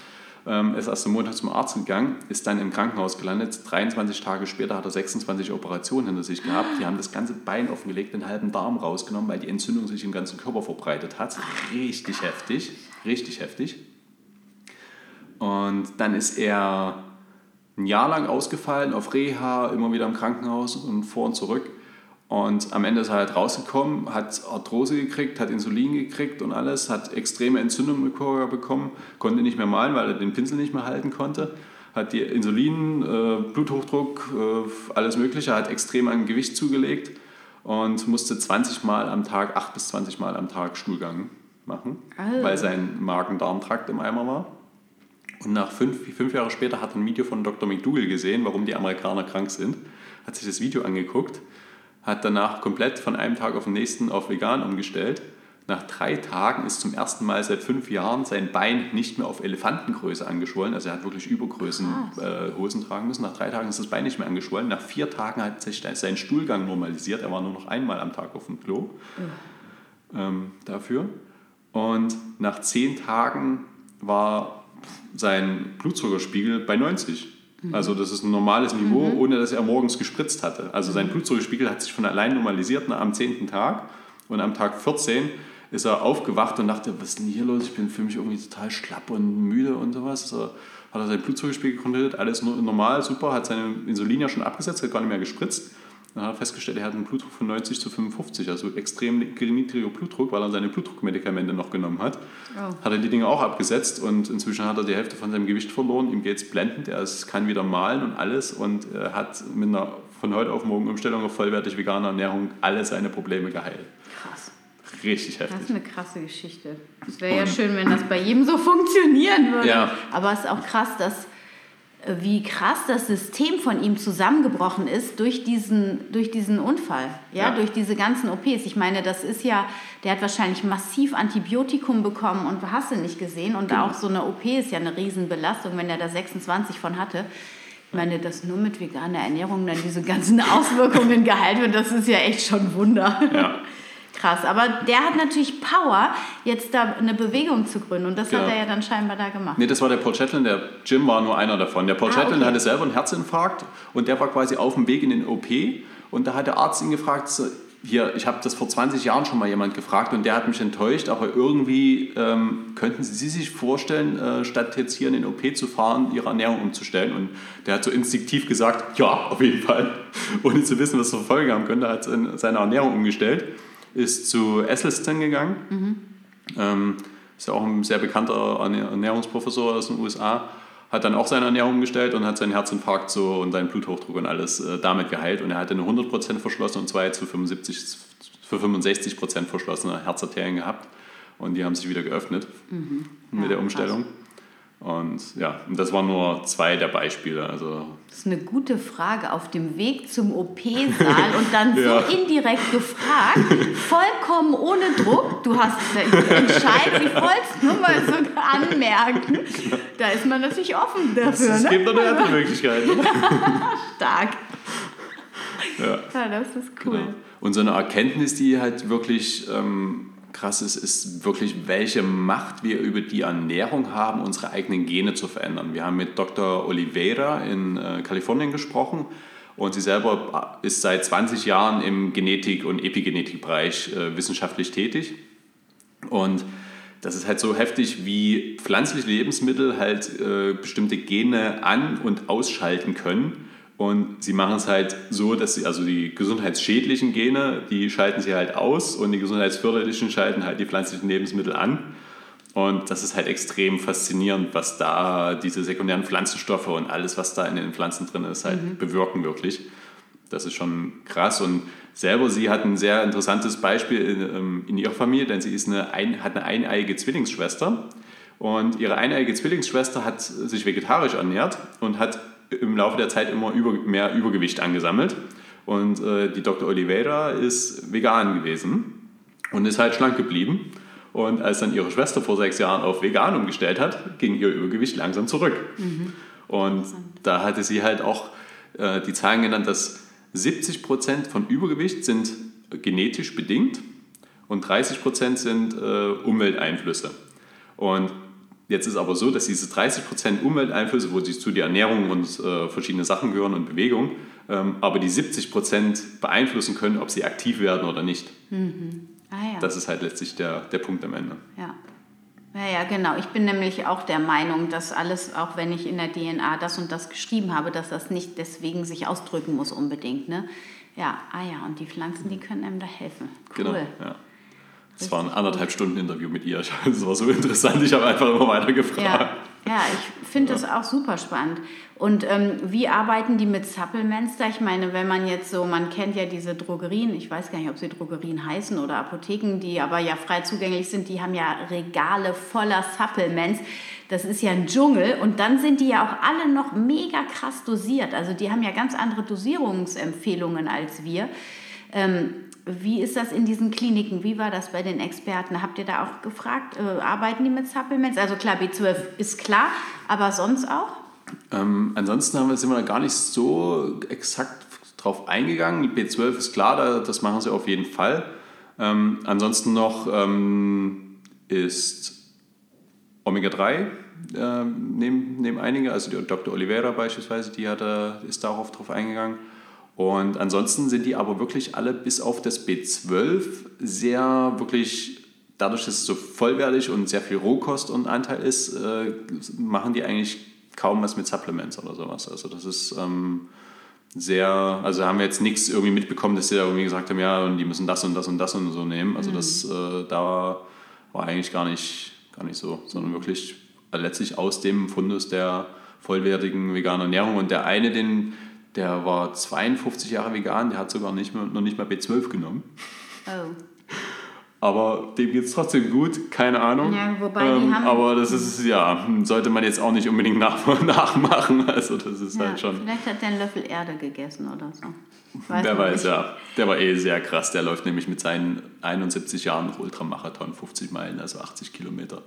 Ähm, ist erst am Montag zum Arzt gegangen, ist dann im Krankenhaus gelandet. 23 Tage später hat er 26 Operationen hinter sich gehabt. Die haben das ganze Bein offengelegt, den halben Darm rausgenommen, weil die Entzündung sich im ganzen Körper verbreitet hat. Richtig heftig, richtig heftig. Und dann ist er ein Jahr lang ausgefallen, auf Reha, immer wieder im Krankenhaus und vor und zurück. Und am Ende ist er halt rausgekommen, hat Arthrose gekriegt, hat Insulin gekriegt und alles, hat extreme Entzündungen im Körper bekommen, konnte nicht mehr malen, weil er den Pinsel nicht mehr halten konnte, hat die Insulin, äh, Bluthochdruck, äh, alles Mögliche, hat extrem an Gewicht zugelegt und musste 20 Mal am Tag, 8 bis 20 Mal am Tag Stuhlgang machen, also. weil sein Magen-Darm-Trakt im Eimer war. Und nach fünf, fünf Jahre später hat er ein Video von Dr. McDougall gesehen, warum die Amerikaner krank sind, hat sich das Video angeguckt, hat danach komplett von einem Tag auf den nächsten auf vegan umgestellt. Nach drei Tagen ist zum ersten Mal seit fünf Jahren sein Bein nicht mehr auf Elefantengröße angeschwollen. Also er hat wirklich Übergrößen äh, Hosen tragen müssen. Nach drei Tagen ist das Bein nicht mehr angeschwollen. Nach vier Tagen hat sich sein Stuhlgang normalisiert. Er war nur noch einmal am Tag auf dem Klo ähm, dafür. Und nach zehn Tagen war sein Blutzuckerspiegel bei 90. Mhm. Also das ist ein normales Niveau, mhm. ohne dass er morgens gespritzt hatte. Also sein mhm. Blutzuckerspiegel hat sich von allein normalisiert am 10. Tag und am Tag 14 ist er aufgewacht und dachte, was ist denn hier los? Ich bin für mich irgendwie total schlapp und müde und sowas. Also hat er seinen Blutzuckerspiegel kontrolliert, alles normal, super, hat seine Insulin ja schon abgesetzt, hat gar nicht mehr gespritzt. Dann hat er festgestellt, er hat einen Blutdruck von 90 zu 55, also extrem niedriger Blutdruck, weil er seine Blutdruckmedikamente noch genommen hat. Oh. Hat er die Dinge auch abgesetzt und inzwischen hat er die Hälfte von seinem Gewicht verloren. Ihm geht es blendend, er kann wieder malen und alles und er hat mit einer von heute auf morgen Umstellung auf vollwertig vegane Ernährung alle seine Probleme geheilt. Krass. Richtig heftig. Das ist eine krasse Geschichte. Es wäre ja schön, wenn das bei jedem so funktionieren würde. Ja. Aber es ist auch krass, dass wie krass das System von ihm zusammengebrochen ist durch diesen, durch diesen Unfall, ja? ja? durch diese ganzen OPs. Ich meine, das ist ja, der hat wahrscheinlich massiv Antibiotikum bekommen und hast du nicht gesehen. Und genau. auch so eine OP ist ja eine Riesenbelastung, wenn er da 26 von hatte. Ich meine, dass nur mit veganer Ernährung dann diese ganzen Auswirkungen geheilt wird, das ist ja echt schon Wunder. Ja. Krass. Aber der hat natürlich Power, jetzt da eine Bewegung zu gründen. Und das genau. hat er ja dann scheinbar da gemacht. Nee, das war der Paul Chatlin. Der Jim war nur einer davon. Der Paul ah, Chatlin okay. hatte selber einen Herzinfarkt und der war quasi auf dem Weg in den OP. Und da hat der Arzt ihn gefragt, hier, ich habe das vor 20 Jahren schon mal jemand gefragt und der hat mich enttäuscht, aber irgendwie ähm, könnten Sie sich vorstellen, äh, statt jetzt hier in den OP zu fahren, Ihre Ernährung umzustellen? Und der hat so instinktiv gesagt, ja, auf jeden Fall, ohne zu wissen, was zur Folge haben könnte, hat seine Ernährung umgestellt ist zu Esselstyn gegangen. Mhm. Ähm, ist ja auch ein sehr bekannter Ernährungsprofessor aus den USA. Hat dann auch seine Ernährung umgestellt und hat seinen Herzinfarkt so und seinen Bluthochdruck und alles äh, damit geheilt. Und er hatte eine 100% verschlossene und zwei zu 75, für 65% verschlossene Herzarterien gehabt. Und die haben sich wieder geöffnet mhm. mit ja, der Umstellung. Krass. Und ja, das waren nur zwei der Beispiele. Also das ist eine gute Frage auf dem Weg zum OP-Saal und dann ja. so indirekt gefragt, vollkommen ohne Druck. Du hast entscheid, ich wollte es nur mal so anmerken. Da ist man natürlich offen dafür. Es ne? gibt noch eine Möglichkeit. Stark. Ja. ja, das ist cool. Genau. Und so eine Erkenntnis, die halt wirklich ähm, krass ist, ist wirklich, welche Macht wir über die Ernährung haben, unsere eigenen Gene zu verändern. Wir haben mit Dr. Oliveira in äh, Kalifornien gesprochen und sie selber ist seit 20 Jahren im Genetik- und Epigenetikbereich äh, wissenschaftlich tätig. Und das ist halt so heftig, wie pflanzliche Lebensmittel halt äh, bestimmte Gene an- und ausschalten können. Und sie machen es halt so, dass sie, also die gesundheitsschädlichen Gene, die schalten sie halt aus und die gesundheitsförderlichen schalten halt die pflanzlichen Lebensmittel an. Und das ist halt extrem faszinierend, was da diese sekundären Pflanzenstoffe und alles, was da in den Pflanzen drin ist, halt mhm. bewirken wirklich. Das ist schon krass. Und selber, sie hat ein sehr interessantes Beispiel in, ähm, in ihrer Familie, denn sie ist eine, ein, hat eine eineiige Zwillingsschwester. Und ihre eineiige Zwillingsschwester hat sich vegetarisch ernährt und hat im Laufe der Zeit immer über, mehr Übergewicht angesammelt. Und äh, die Dr. Oliveira ist vegan gewesen und ist halt schlank geblieben. Und als dann ihre Schwester vor sechs Jahren auf vegan umgestellt hat, ging ihr Übergewicht langsam zurück. Mhm. Und da hatte sie halt auch äh, die Zahlen genannt, dass 70 Prozent von Übergewicht sind genetisch bedingt und 30 Prozent sind äh, Umwelteinflüsse. Und jetzt ist aber so, dass diese 30 Prozent Umwelteinflüsse, wo sie zu der Ernährung und äh, verschiedene Sachen gehören und Bewegung, ähm, aber die 70 Prozent beeinflussen können, ob sie aktiv werden oder nicht. Mhm. Ah, ja. Das ist halt letztlich der, der Punkt am Ende. Ja. Ja, ja, genau. Ich bin nämlich auch der Meinung, dass alles, auch wenn ich in der DNA das und das geschrieben habe, dass das nicht deswegen sich ausdrücken muss unbedingt. Ne? Ja, ah ja, und die Pflanzen, die können einem da helfen. Cool. Genau, ja. Das war ein anderthalb Stunden Interview mit ihr. Das war so interessant. Ich habe einfach immer weiter gefragt. Ja. Ja, ich finde ja. das auch super spannend. Und ähm, wie arbeiten die mit Supplements da? Ich meine, wenn man jetzt so, man kennt ja diese Drogerien, ich weiß gar nicht, ob sie Drogerien heißen oder Apotheken, die aber ja frei zugänglich sind, die haben ja Regale voller Supplements. Das ist ja ein Dschungel und dann sind die ja auch alle noch mega krass dosiert. Also die haben ja ganz andere Dosierungsempfehlungen als wir. Ähm, wie ist das in diesen Kliniken? Wie war das bei den Experten? Habt ihr da auch gefragt, äh, arbeiten die mit Supplements? Also klar, B12 ist klar, aber sonst auch? Ähm, ansonsten haben wir, sind wir gar nicht so exakt drauf eingegangen. B12 ist klar, das machen sie auf jeden Fall. Ähm, ansonsten noch ähm, ist Omega-3 äh, nehmen, nehmen einige, also die Dr. Oliveira beispielsweise, die hat, äh, ist darauf drauf eingegangen. Und ansonsten sind die aber wirklich alle bis auf das B12 sehr wirklich, dadurch, dass es so vollwertig und sehr viel Rohkost und Anteil ist, äh, machen die eigentlich kaum was mit Supplements oder sowas. Also das ist ähm, sehr, also haben wir jetzt nichts irgendwie mitbekommen, dass sie da irgendwie gesagt haben, ja, und die müssen das und das und das und so nehmen. Also mhm. das äh, da war eigentlich gar nicht, gar nicht so, sondern wirklich letztlich aus dem Fundus der vollwertigen veganen Ernährung. Und der eine, den der war 52 Jahre vegan, der hat sogar nicht mehr, noch nicht mal B12 genommen. Oh. Aber dem geht es trotzdem gut, keine Ahnung. Ja, wobei ähm, die haben aber das ist, ja, sollte man jetzt auch nicht unbedingt nach, nachmachen. Also das ist ja, halt schon. Vielleicht hat der einen Löffel Erde gegessen oder so. Weiß Wer weiß, nicht. ja. Der war eh sehr krass. Der läuft nämlich mit seinen 71 Jahren noch Ultramarathon, 50 Meilen, also 80 Kilometer.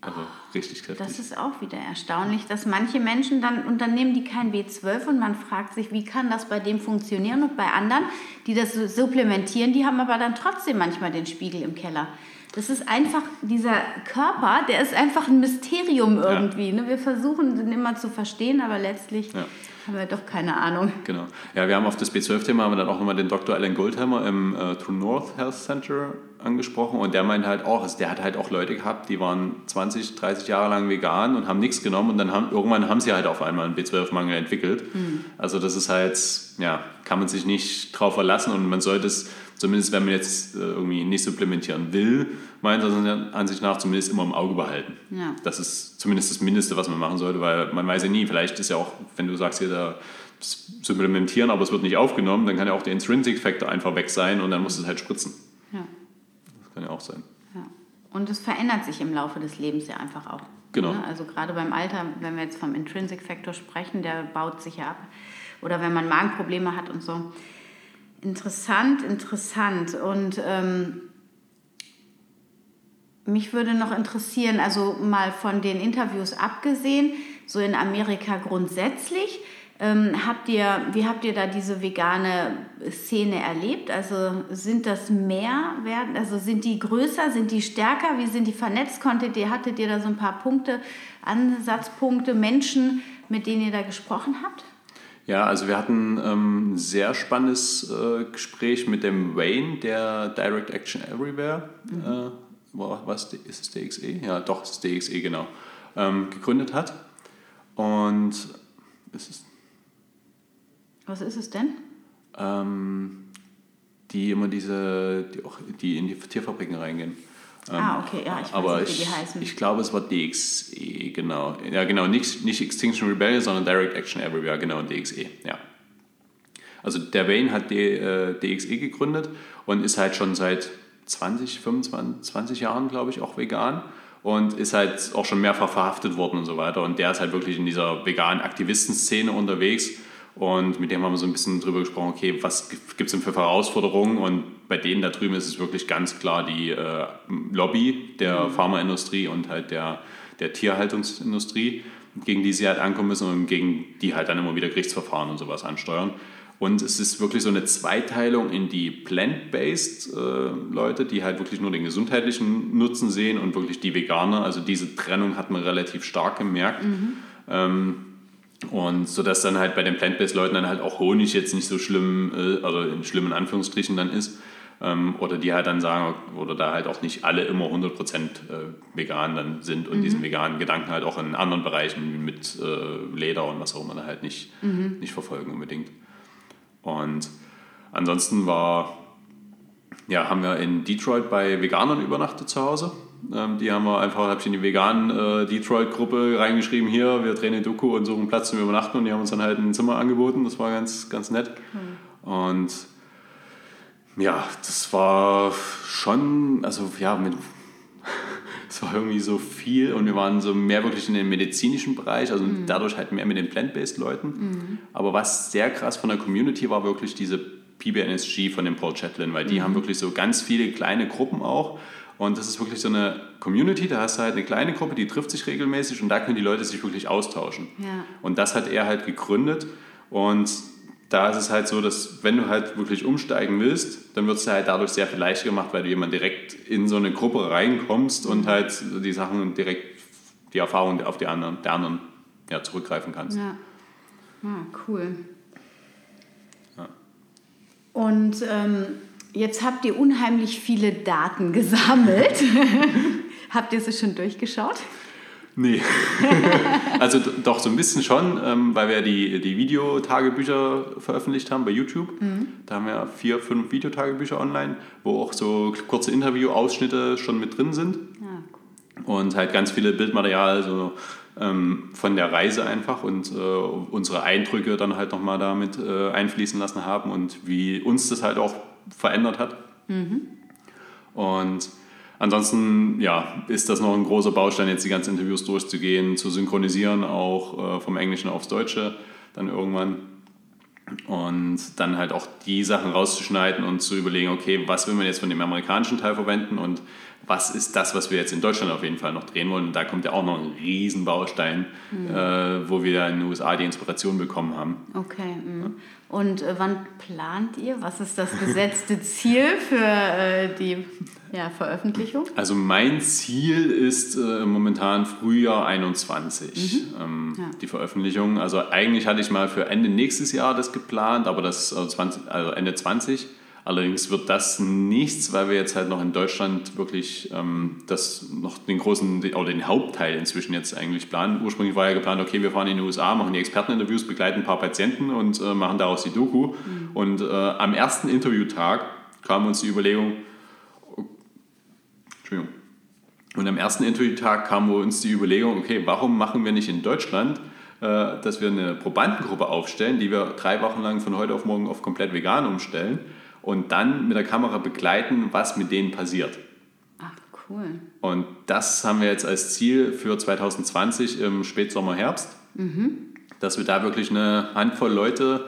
Also richtig kräftig. Das ist auch wieder erstaunlich, dass manche Menschen dann unternehmen die kein B12 und man fragt sich, wie kann das bei dem funktionieren und bei anderen, die das supplementieren, die haben aber dann trotzdem manchmal den Spiegel im Keller. Das ist einfach, dieser Körper, der ist einfach ein Mysterium irgendwie. Ja. Ne? Wir versuchen den immer zu verstehen, aber letztlich ja. Haben wir doch keine Ahnung. Genau. Ja, wir haben auf das B12-Thema haben wir dann auch nochmal den Dr. Alan Goldhammer im äh, True North Health Center angesprochen und der meint halt auch, also der hat halt auch Leute gehabt, die waren 20, 30 Jahre lang vegan und haben nichts genommen und dann haben irgendwann haben sie halt auf einmal einen B12-Mangel entwickelt. Mhm. Also das ist halt, ja, kann man sich nicht drauf verlassen und man sollte es, zumindest wenn man jetzt äh, irgendwie nicht supplementieren will, meiner Ansicht nach zumindest immer im Auge behalten. Ja. Das ist zumindest das Mindeste, was man machen sollte, weil man weiß ja nie, vielleicht ist ja auch, wenn du sagst, hier da supplementieren, aber es wird nicht aufgenommen, dann kann ja auch der Intrinsic Factor einfach weg sein und dann muss es halt spritzen. Ja. Kann ja auch sein. Ja. Und es verändert sich im Laufe des Lebens ja einfach auch. Genau. Ne? Also gerade beim Alter, wenn wir jetzt vom Intrinsic Factor sprechen, der baut sich ja ab. Oder wenn man Magenprobleme hat und so. Interessant, interessant. Und ähm, mich würde noch interessieren, also mal von den Interviews abgesehen, so in Amerika grundsätzlich, ähm, habt ihr, wie habt ihr da diese vegane Szene erlebt? Also sind das mehr, werden, also sind die größer, sind die stärker? Wie sind die vernetzt? Konntet ihr, hattet ihr da so ein paar Punkte, Ansatzpunkte, Menschen, mit denen ihr da gesprochen habt? Ja, also wir hatten ähm, ein sehr spannendes äh, Gespräch mit dem Wayne, der Direct Action Everywhere, mhm. äh, was ist es DXE? Ja, doch, es ist DXE, genau, ähm, gegründet hat. Und ist es. Was ist es denn? Ähm, die immer diese, die auch die in die Tierfabriken reingehen. Ah, okay, ja, ich weiß aber nicht, wie die heißen. Ich, ich glaube, es war DXE, genau. Ja, genau, nicht, nicht Extinction Rebellion, sondern Direct Action Everywhere, genau, DXE, ja. Also der Wayne hat die, äh, DXE gegründet und ist halt schon seit 20, 25, 20 Jahren, glaube ich, auch vegan und ist halt auch schon mehrfach verhaftet worden und so weiter. Und der ist halt wirklich in dieser veganen Aktivistenszene unterwegs und mit dem haben wir so ein bisschen drüber gesprochen, okay, was gibt es denn für Herausforderungen? Und bei denen da drüben ist es wirklich ganz klar die äh, Lobby der mhm. Pharmaindustrie und halt der, der Tierhaltungsindustrie, gegen die sie halt ankommen müssen und gegen die halt dann immer wieder Gerichtsverfahren und sowas ansteuern. Und es ist wirklich so eine Zweiteilung in die plant-based äh, Leute, die halt wirklich nur den gesundheitlichen Nutzen sehen und wirklich die Veganer. Also diese Trennung hat man relativ stark gemerkt. Mhm. Ähm, und so dass dann halt bei den Plant-Based-Leuten dann halt auch Honig jetzt nicht so schlimm, äh, oder in schlimmen Anführungsstrichen dann ist. Ähm, oder die halt dann sagen, oder da halt auch nicht alle immer 100% äh, vegan dann sind und mhm. diesen veganen Gedanken halt auch in anderen Bereichen mit äh, Leder und was auch immer halt nicht, mhm. nicht verfolgen unbedingt. Und ansonsten war, ja, haben wir in Detroit bei Veganern übernachtet zu Hause. Ähm, die haben wir einfach, habe ich in die veganen äh, Detroit-Gruppe reingeschrieben, hier, wir drehen eine Doku und suchen Platz zum Übernachten und die haben uns dann halt ein Zimmer angeboten. Das war ganz, ganz nett. Mhm. Und ja, das war schon, also ja, mit, es war irgendwie so viel und wir waren so mehr wirklich in dem medizinischen Bereich, also mhm. dadurch halt mehr mit den Plant-Based-Leuten. Mhm. Aber was sehr krass von der Community war wirklich diese PBNSG von dem Paul Chatlin, weil die mhm. haben wirklich so ganz viele kleine Gruppen auch und das ist wirklich so eine Community, da hast du halt eine kleine Gruppe, die trifft sich regelmäßig und da können die Leute sich wirklich austauschen. Ja. Und das hat er halt gegründet. Und da ist es halt so, dass wenn du halt wirklich umsteigen willst, dann wird es halt dadurch sehr viel leichter gemacht, weil du jemand direkt in so eine Gruppe reinkommst und mhm. halt die Sachen direkt, die Erfahrungen auf die anderen, der anderen ja, zurückgreifen kannst. Ja. Ah, cool. Ja. Und ähm, Jetzt habt ihr unheimlich viele Daten gesammelt. habt ihr sie schon durchgeschaut? Nee. also doch so ein bisschen schon, ähm, weil wir die, die Videotagebücher veröffentlicht haben bei YouTube. Mhm. Da haben wir vier, fünf Videotagebücher online, wo auch so kurze Interview-Ausschnitte schon mit drin sind. Ja, cool. Und halt ganz viele Bildmaterial so, ähm, von der Reise einfach und äh, unsere Eindrücke dann halt nochmal damit äh, einfließen lassen haben und wie uns das halt auch verändert hat. Mhm. Und ansonsten ja, ist das noch ein großer Baustein, jetzt die ganzen Interviews durchzugehen, zu synchronisieren, auch äh, vom Englischen aufs Deutsche dann irgendwann. Und dann halt auch die Sachen rauszuschneiden und zu überlegen, okay, was will man jetzt von dem amerikanischen Teil verwenden und was ist das, was wir jetzt in Deutschland auf jeden Fall noch drehen wollen. Und da kommt ja auch noch ein Riesenbaustein, mhm. äh, wo wir in den USA die Inspiration bekommen haben. Okay. Mhm. Und äh, wann plant ihr? Was ist das gesetzte Ziel für äh, die ja, Veröffentlichung? Also mein Ziel ist äh, momentan Frühjahr 21 mhm. ähm, ja. die Veröffentlichung. Also eigentlich hatte ich mal für Ende nächstes Jahr das geplant, aber das also 20, also Ende 20. Allerdings wird das nichts, weil wir jetzt halt noch in Deutschland wirklich ähm, das noch den großen oder den Hauptteil inzwischen jetzt eigentlich planen. Ursprünglich war ja geplant, okay, wir fahren in die USA, machen die Experteninterviews, begleiten ein paar Patienten und äh, machen daraus die Doku. Mhm. Und äh, am ersten Interviewtag kam uns die Überlegung, Entschuldigung, und am ersten Interviewtag kam uns die Überlegung, okay, warum machen wir nicht in Deutschland äh, dass wir eine Probandengruppe aufstellen, die wir drei Wochen lang von heute auf morgen auf komplett vegan umstellen und dann mit der Kamera begleiten, was mit denen passiert. Ach, cool. Und das haben wir jetzt als Ziel für 2020 im Spätsommer, Herbst, mhm. dass wir da wirklich eine Handvoll Leute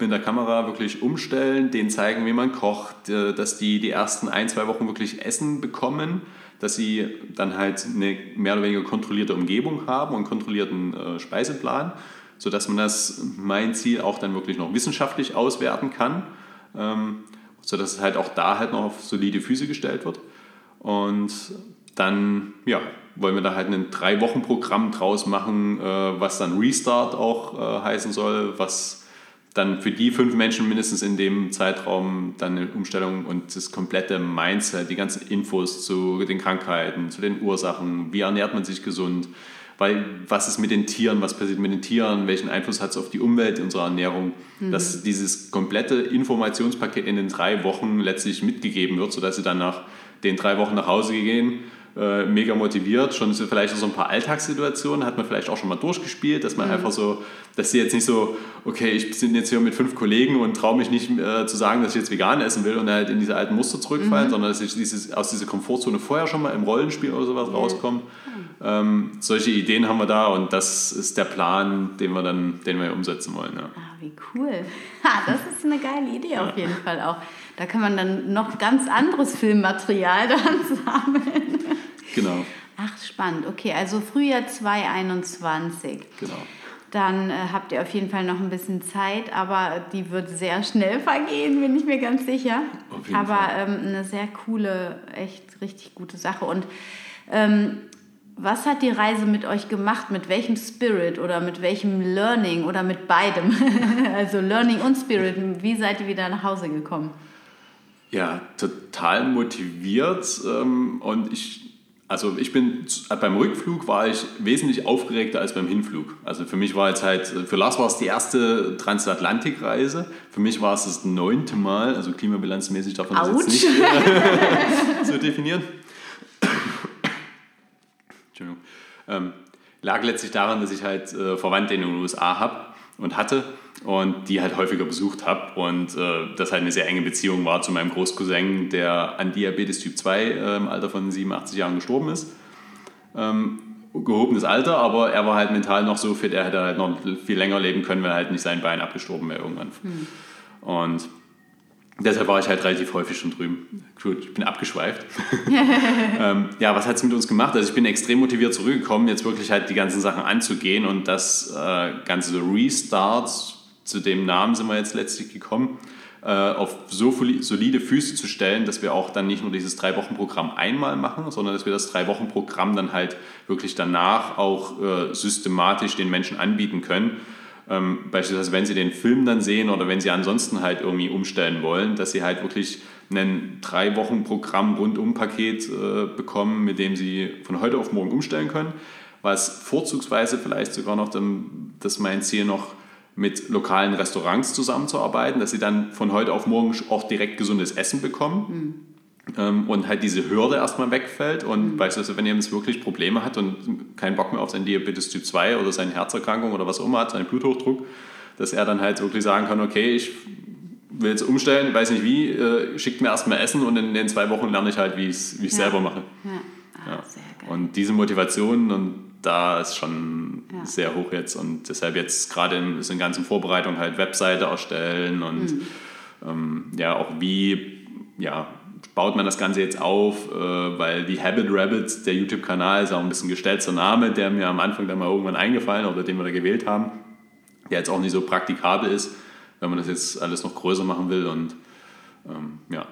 mit der Kamera wirklich umstellen, denen zeigen, wie man kocht, äh, dass die die ersten ein, zwei Wochen wirklich Essen bekommen, dass sie dann halt eine mehr oder weniger kontrollierte Umgebung haben und kontrollierten äh, Speiseplan, sodass man das, mein Ziel, auch dann wirklich noch wissenschaftlich auswerten kann ähm, sodass es halt auch da halt noch auf solide Füße gestellt wird. Und dann ja, wollen wir da halt ein Drei-Wochen-Programm draus machen, äh, was dann Restart auch äh, heißen soll, was dann für die fünf Menschen mindestens in dem Zeitraum dann eine Umstellung und das komplette Mindset, die ganzen Infos zu den Krankheiten, zu den Ursachen, wie ernährt man sich gesund, weil was ist mit den Tieren, was passiert mit den Tieren, welchen Einfluss hat es auf die Umwelt, unsere Ernährung, mhm. dass dieses komplette Informationspaket in den drei Wochen letztlich mitgegeben wird, sodass sie dann nach den drei Wochen nach Hause gehen äh, mega motiviert. Schon so vielleicht so ein paar Alltagssituationen hat man vielleicht auch schon mal durchgespielt, dass man mhm. einfach so, dass sie jetzt nicht so, okay, ich bin jetzt hier mit fünf Kollegen und traue mich nicht äh, zu sagen, dass ich jetzt vegan essen will und halt in diese alten Muster zurückfallen, mhm. sondern dass ich dieses, aus dieser Komfortzone vorher schon mal im Rollenspiel oder sowas mhm. rauskomme. Ähm, solche Ideen haben wir da und das ist der Plan, den wir dann, den wir umsetzen wollen. Ja. Ah, wie cool. Ha, das ist eine geile Idee ja. auf jeden Fall auch. Da kann man dann noch ganz anderes Filmmaterial dann sammeln. Genau. Ach, spannend. Okay, also Frühjahr 2021. Genau. Dann äh, habt ihr auf jeden Fall noch ein bisschen Zeit, aber die wird sehr schnell vergehen, bin ich mir ganz sicher. Auf jeden aber ähm, eine sehr coole, echt richtig gute Sache. Und ähm, was hat die Reise mit euch gemacht? Mit welchem Spirit oder mit welchem Learning oder mit beidem? also Learning und Spirit. Wie seid ihr wieder nach Hause gekommen? Ja, total motiviert ähm, und ich also ich bin beim Rückflug war ich wesentlich aufgeregter als beim Hinflug. Also für mich war jetzt halt, für Lars war es die erste Transatlantikreise. Für mich war es das neunte Mal, also klimabilanzmäßig darf man das jetzt nicht äh, so definieren. Entschuldigung. Ähm, lag letztlich daran, dass ich halt äh, Verwandte in den USA habe und hatte und die halt häufiger besucht habe und äh, das halt eine sehr enge Beziehung war zu meinem Großcousin, der an Diabetes Typ 2 äh, im Alter von 87 Jahren gestorben ist. Ähm, gehobenes Alter, aber er war halt mental noch so fit, er hätte halt noch viel länger leben können, wenn er halt nicht sein Bein abgestorben wäre irgendwann. Mhm. Und deshalb war ich halt relativ häufig schon drüben. Gut, ich bin abgeschweift. ähm, ja, was hat es mit uns gemacht? Also ich bin extrem motiviert zurückgekommen, jetzt wirklich halt die ganzen Sachen anzugehen und das äh, ganze Restart zu dem Namen sind wir jetzt letztlich gekommen, äh, auf so solide Füße zu stellen, dass wir auch dann nicht nur dieses Drei-Wochen-Programm einmal machen, sondern dass wir das Drei-Wochen-Programm dann halt wirklich danach auch äh, systematisch den Menschen anbieten können. Ähm, beispielsweise, wenn sie den Film dann sehen oder wenn sie ansonsten halt irgendwie umstellen wollen, dass sie halt wirklich ein Drei-Wochen-Programm Rundum-Paket äh, bekommen, mit dem sie von heute auf morgen umstellen können. Was vorzugsweise vielleicht sogar noch, dann, das mein Ziel noch, mit lokalen Restaurants zusammenzuarbeiten, dass sie dann von heute auf morgen auch direkt gesundes Essen bekommen. Mhm. und halt diese Hürde erstmal wegfällt und mhm. beispielsweise, wenn jemand wirklich Probleme hat und keinen Bock mehr auf sein Diabetes Typ 2 oder seine Herzerkrankung oder was auch immer hat, seinen Bluthochdruck, dass er dann halt wirklich sagen kann, okay, ich will jetzt umstellen, weiß nicht wie, äh, schickt mir erstmal Essen und in den zwei Wochen lerne ich halt, wie ich es ja. selber mache. Ja. Ah, ja. Und diese Motivation und da ist schon ja. sehr hoch jetzt und deshalb jetzt gerade in, in ganzen Vorbereitung halt Webseite erstellen und mhm. ähm, ja auch wie ja, baut man das Ganze jetzt auf, äh, weil die Habit Rabbit, der YouTube-Kanal, ist auch ein bisschen gestellter Name, der mir am Anfang dann mal irgendwann eingefallen oder den wir da gewählt haben, der jetzt auch nicht so praktikabel ist, wenn man das jetzt alles noch größer machen will und ähm, ja.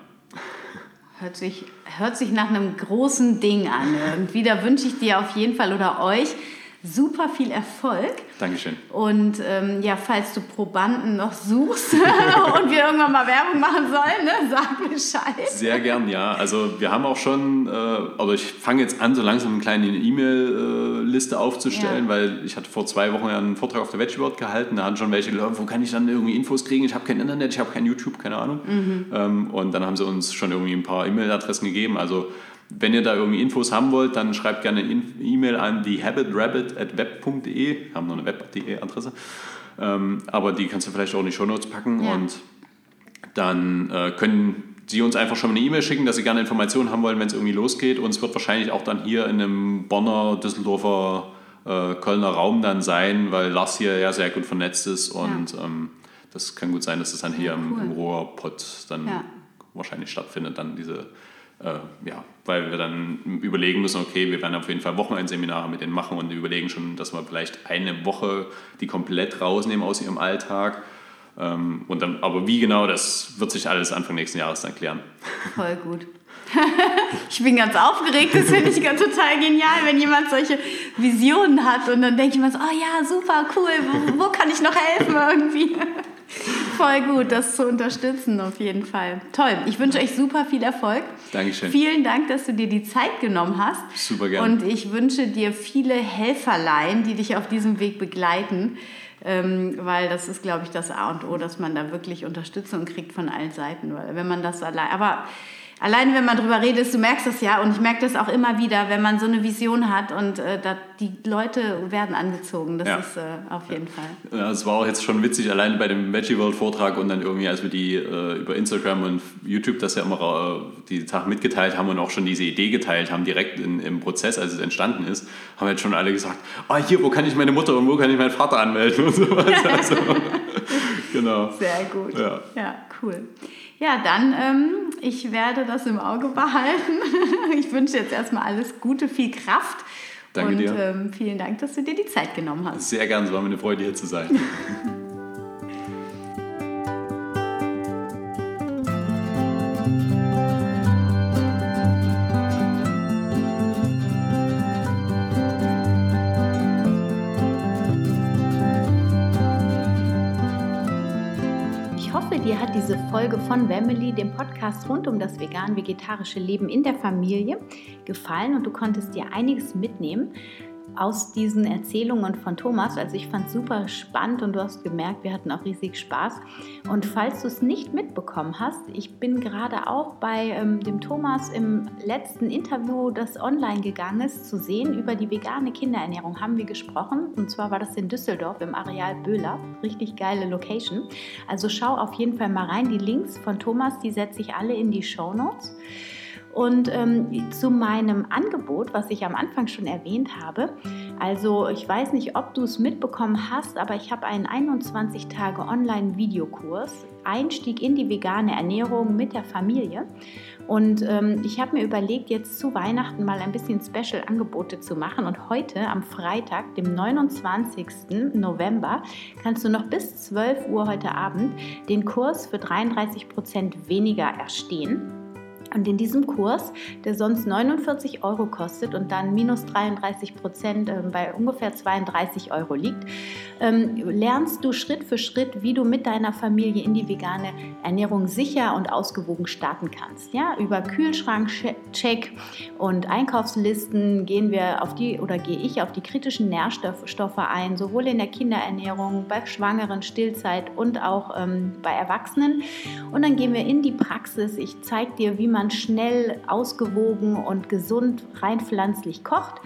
Hört sich, hört sich nach einem großen Ding an. Irgendwie, da wünsche ich dir auf jeden Fall oder euch super viel Erfolg. Dankeschön. Und ähm, ja, falls du Probanden noch suchst und wir irgendwann mal Werbung machen sollen, ne, sag Bescheid. Sehr gern, ja. Also wir haben auch schon, äh, also ich fange jetzt an, so langsam eine kleine E-Mail-Liste aufzustellen, ja. weil ich hatte vor zwei Wochen ja einen Vortrag auf der Veggie gehalten, da hatten schon welche Leute, wo kann ich dann irgendwie Infos kriegen? Ich habe kein Internet, ich habe kein YouTube, keine Ahnung. Mhm. Ähm, und dann haben sie uns schon irgendwie ein paar E-Mail-Adressen gegeben. Also wenn ihr da irgendwie Infos haben wollt, dann schreibt gerne eine E-Mail an thehabitrabbit.web.de. Haben noch eine Web.de-Adresse. Ähm, aber die kannst du vielleicht auch in die Show Notes packen ja. und dann äh, können Sie uns einfach schon eine E-Mail schicken, dass Sie gerne Informationen haben wollen, wenn es irgendwie losgeht. Und es wird wahrscheinlich auch dann hier in einem Bonner, Düsseldorfer, äh, Kölner Raum dann sein, weil Lars hier ja sehr gut vernetzt ist und ja. ähm, das kann gut sein, dass es dann hier ja, cool. im, im Rohrpott dann wahrscheinlich stattfindet, dann diese äh, ja, weil wir dann überlegen müssen, okay, wir werden auf jeden Fall Wochenendseminare mit denen machen und überlegen schon, dass wir vielleicht eine Woche die komplett rausnehmen aus ihrem Alltag. Ähm, und dann, aber wie genau, das wird sich alles Anfang nächsten Jahres dann klären. Voll gut. ich bin ganz aufgeregt, das finde ich ganz total genial, wenn jemand solche Visionen hat und dann ich mir so, oh ja, super, cool, wo, wo kann ich noch helfen irgendwie? Voll gut, das zu unterstützen, auf jeden Fall. Toll. Ich wünsche euch super viel Erfolg. Dankeschön. Vielen Dank, dass du dir die Zeit genommen hast. Super gerne. Und ich wünsche dir viele Helferlein, die dich auf diesem Weg begleiten. Ähm, weil das ist, glaube ich, das A und O, dass man da wirklich Unterstützung kriegt von allen Seiten. Weil wenn man das allein, aber alleine wenn man drüber redet, du merkst das ja und ich merke das auch immer wieder, wenn man so eine Vision hat und äh, da, die Leute werden angezogen. Das ja. ist äh, auf jeden Fall. Ja, es war auch jetzt schon witzig, alleine bei dem Veggie World Vortrag und dann irgendwie, als wir die äh, über Instagram und YouTube das ja immer äh, die Tag mitgeteilt haben und auch schon diese Idee geteilt haben, direkt in, im Prozess, als es entstanden ist, haben jetzt schon alle gesagt, ah hier, wo kann ich meine Mutter und wo kann ich meinen Vater anmelden und so weiter. Also, genau. Sehr gut. Ja, ja cool. Ja, dann, ähm, ich werde das im Auge behalten. ich wünsche jetzt erstmal alles Gute, viel Kraft. Danke und, dir. Ähm, vielen Dank, dass du dir die Zeit genommen hast. Sehr gern, es war mir eine Freude, hier zu sein. diese Folge von Family, dem Podcast rund um das vegan-vegetarische Leben in der Familie, gefallen und du konntest dir einiges mitnehmen aus diesen Erzählungen von Thomas. Also ich fand es super spannend und du hast gemerkt, wir hatten auch riesig Spaß. Und falls du es nicht mitbekommen hast, ich bin gerade auch bei ähm, dem Thomas im letzten Interview, das online gegangen ist, zu sehen über die vegane Kinderernährung haben wir gesprochen. Und zwar war das in Düsseldorf im Areal Böhler. Richtig geile Location. Also schau auf jeden Fall mal rein. Die Links von Thomas, die setze ich alle in die Show Notes. Und ähm, zu meinem Angebot, was ich am Anfang schon erwähnt habe, also ich weiß nicht, ob du es mitbekommen hast, aber ich habe einen 21 Tage Online-Videokurs, Einstieg in die vegane Ernährung mit der Familie. Und ähm, ich habe mir überlegt, jetzt zu Weihnachten mal ein bisschen Special-Angebote zu machen. Und heute, am Freitag, dem 29. November, kannst du noch bis 12 Uhr heute Abend den Kurs für 33 Prozent weniger erstehen. Und in diesem Kurs, der sonst 49 Euro kostet und dann minus 33 Prozent äh, bei ungefähr 32 Euro liegt, ähm, lernst du Schritt für Schritt, wie du mit deiner Familie in die vegane Ernährung sicher und ausgewogen starten kannst. Ja, über Kühlschrankcheck und Einkaufslisten gehen wir auf die oder gehe ich auf die kritischen Nährstoffe ein, sowohl in der Kinderernährung, bei Schwangeren, Stillzeit und auch ähm, bei Erwachsenen. Und dann gehen wir in die Praxis. Ich zeige dir, wie man man schnell, ausgewogen und gesund rein pflanzlich kocht.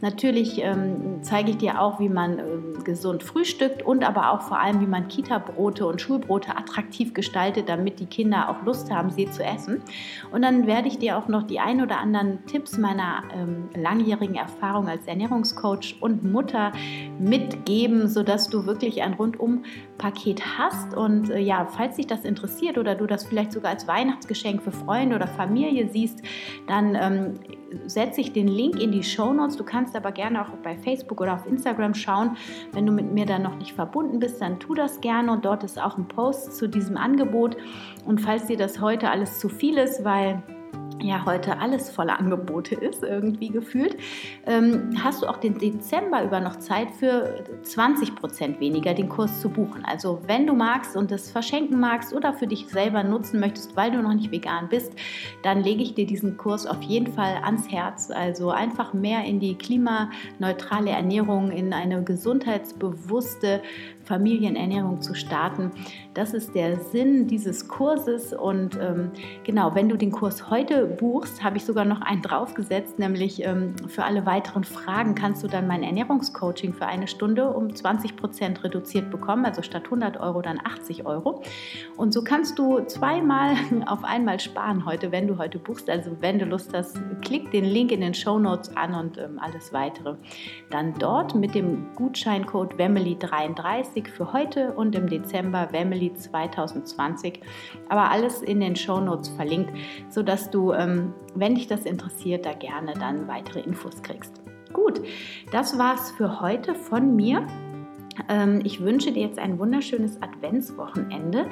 Natürlich ähm, zeige ich dir auch, wie man ähm, gesund frühstückt und aber auch vor allem, wie man Kita-Brote und Schulbrote attraktiv gestaltet, damit die Kinder auch Lust haben, sie zu essen. Und dann werde ich dir auch noch die ein oder anderen Tipps meiner ähm, langjährigen Erfahrung als Ernährungscoach und Mutter mitgeben, sodass du wirklich ein Rundum-Paket hast. Und äh, ja, falls dich das interessiert oder du das vielleicht sogar als Weihnachtsgeschenk für Freunde oder Familie siehst, dann ähm, setze ich den Link in die Show Notes. Du kannst aber gerne auch bei Facebook oder auf Instagram schauen. Wenn du mit mir dann noch nicht verbunden bist, dann tu das gerne und dort ist auch ein Post zu diesem Angebot. Und falls dir das heute alles zu viel ist, weil ja heute alles voller Angebote ist, irgendwie gefühlt, ähm, hast du auch den Dezember über noch Zeit für 20 Prozent weniger den Kurs zu buchen. Also wenn du magst und es verschenken magst oder für dich selber nutzen möchtest, weil du noch nicht vegan bist, dann lege ich dir diesen Kurs auf jeden Fall ans Herz. Also einfach mehr in die klimaneutrale Ernährung, in eine gesundheitsbewusste Familienernährung zu starten. Das ist der Sinn dieses Kurses. Und ähm, genau, wenn du den Kurs heute buchst, habe ich sogar noch einen draufgesetzt, nämlich ähm, für alle weiteren Fragen kannst du dann mein Ernährungscoaching für eine Stunde um 20 Prozent reduziert bekommen, also statt 100 Euro dann 80 Euro. Und so kannst du zweimal auf einmal sparen heute, wenn du heute buchst. Also wenn du Lust hast, klick den Link in den Show Notes an und ähm, alles weitere. Dann dort mit dem Gutscheincode WEMELY33 Plastik für heute und im Dezember Family 2020. Aber alles in den Show Notes verlinkt, sodass du, ähm, wenn dich das interessiert, da gerne dann weitere Infos kriegst. Gut, das war's für heute von mir. Ähm, ich wünsche dir jetzt ein wunderschönes Adventswochenende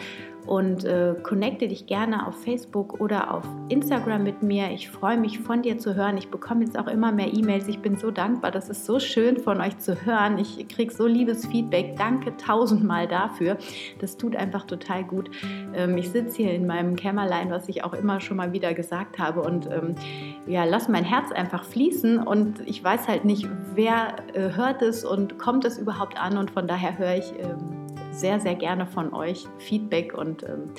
und äh, connecte dich gerne auf Facebook oder auf Instagram mit mir. Ich freue mich von dir zu hören. Ich bekomme jetzt auch immer mehr E-Mails. Ich bin so dankbar. Das ist so schön von euch zu hören. Ich kriege so liebes Feedback. Danke tausendmal dafür. Das tut einfach total gut. Ähm, ich sitze hier in meinem Kämmerlein, was ich auch immer schon mal wieder gesagt habe und ähm, ja, lass mein Herz einfach fließen und ich weiß halt nicht, wer äh, hört es und kommt es überhaupt an und von daher höre ich ähm, sehr, sehr gerne von euch Feedback und ähm,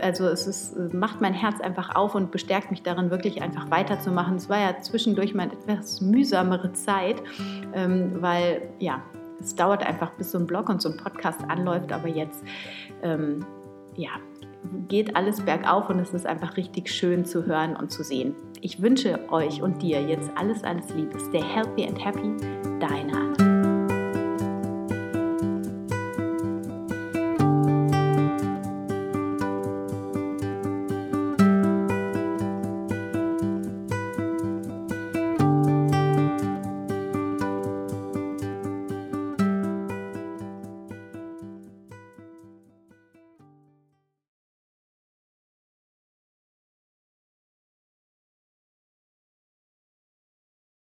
also es ist, macht mein Herz einfach auf und bestärkt mich darin, wirklich einfach weiterzumachen. Es war ja zwischendurch mal etwas mühsamere Zeit, ähm, weil ja, es dauert einfach, bis so ein Blog und so ein Podcast anläuft, aber jetzt ähm, ja, geht alles bergauf und es ist einfach richtig schön zu hören und zu sehen. Ich wünsche euch und dir jetzt alles, alles Liebe. Stay healthy and happy. Deine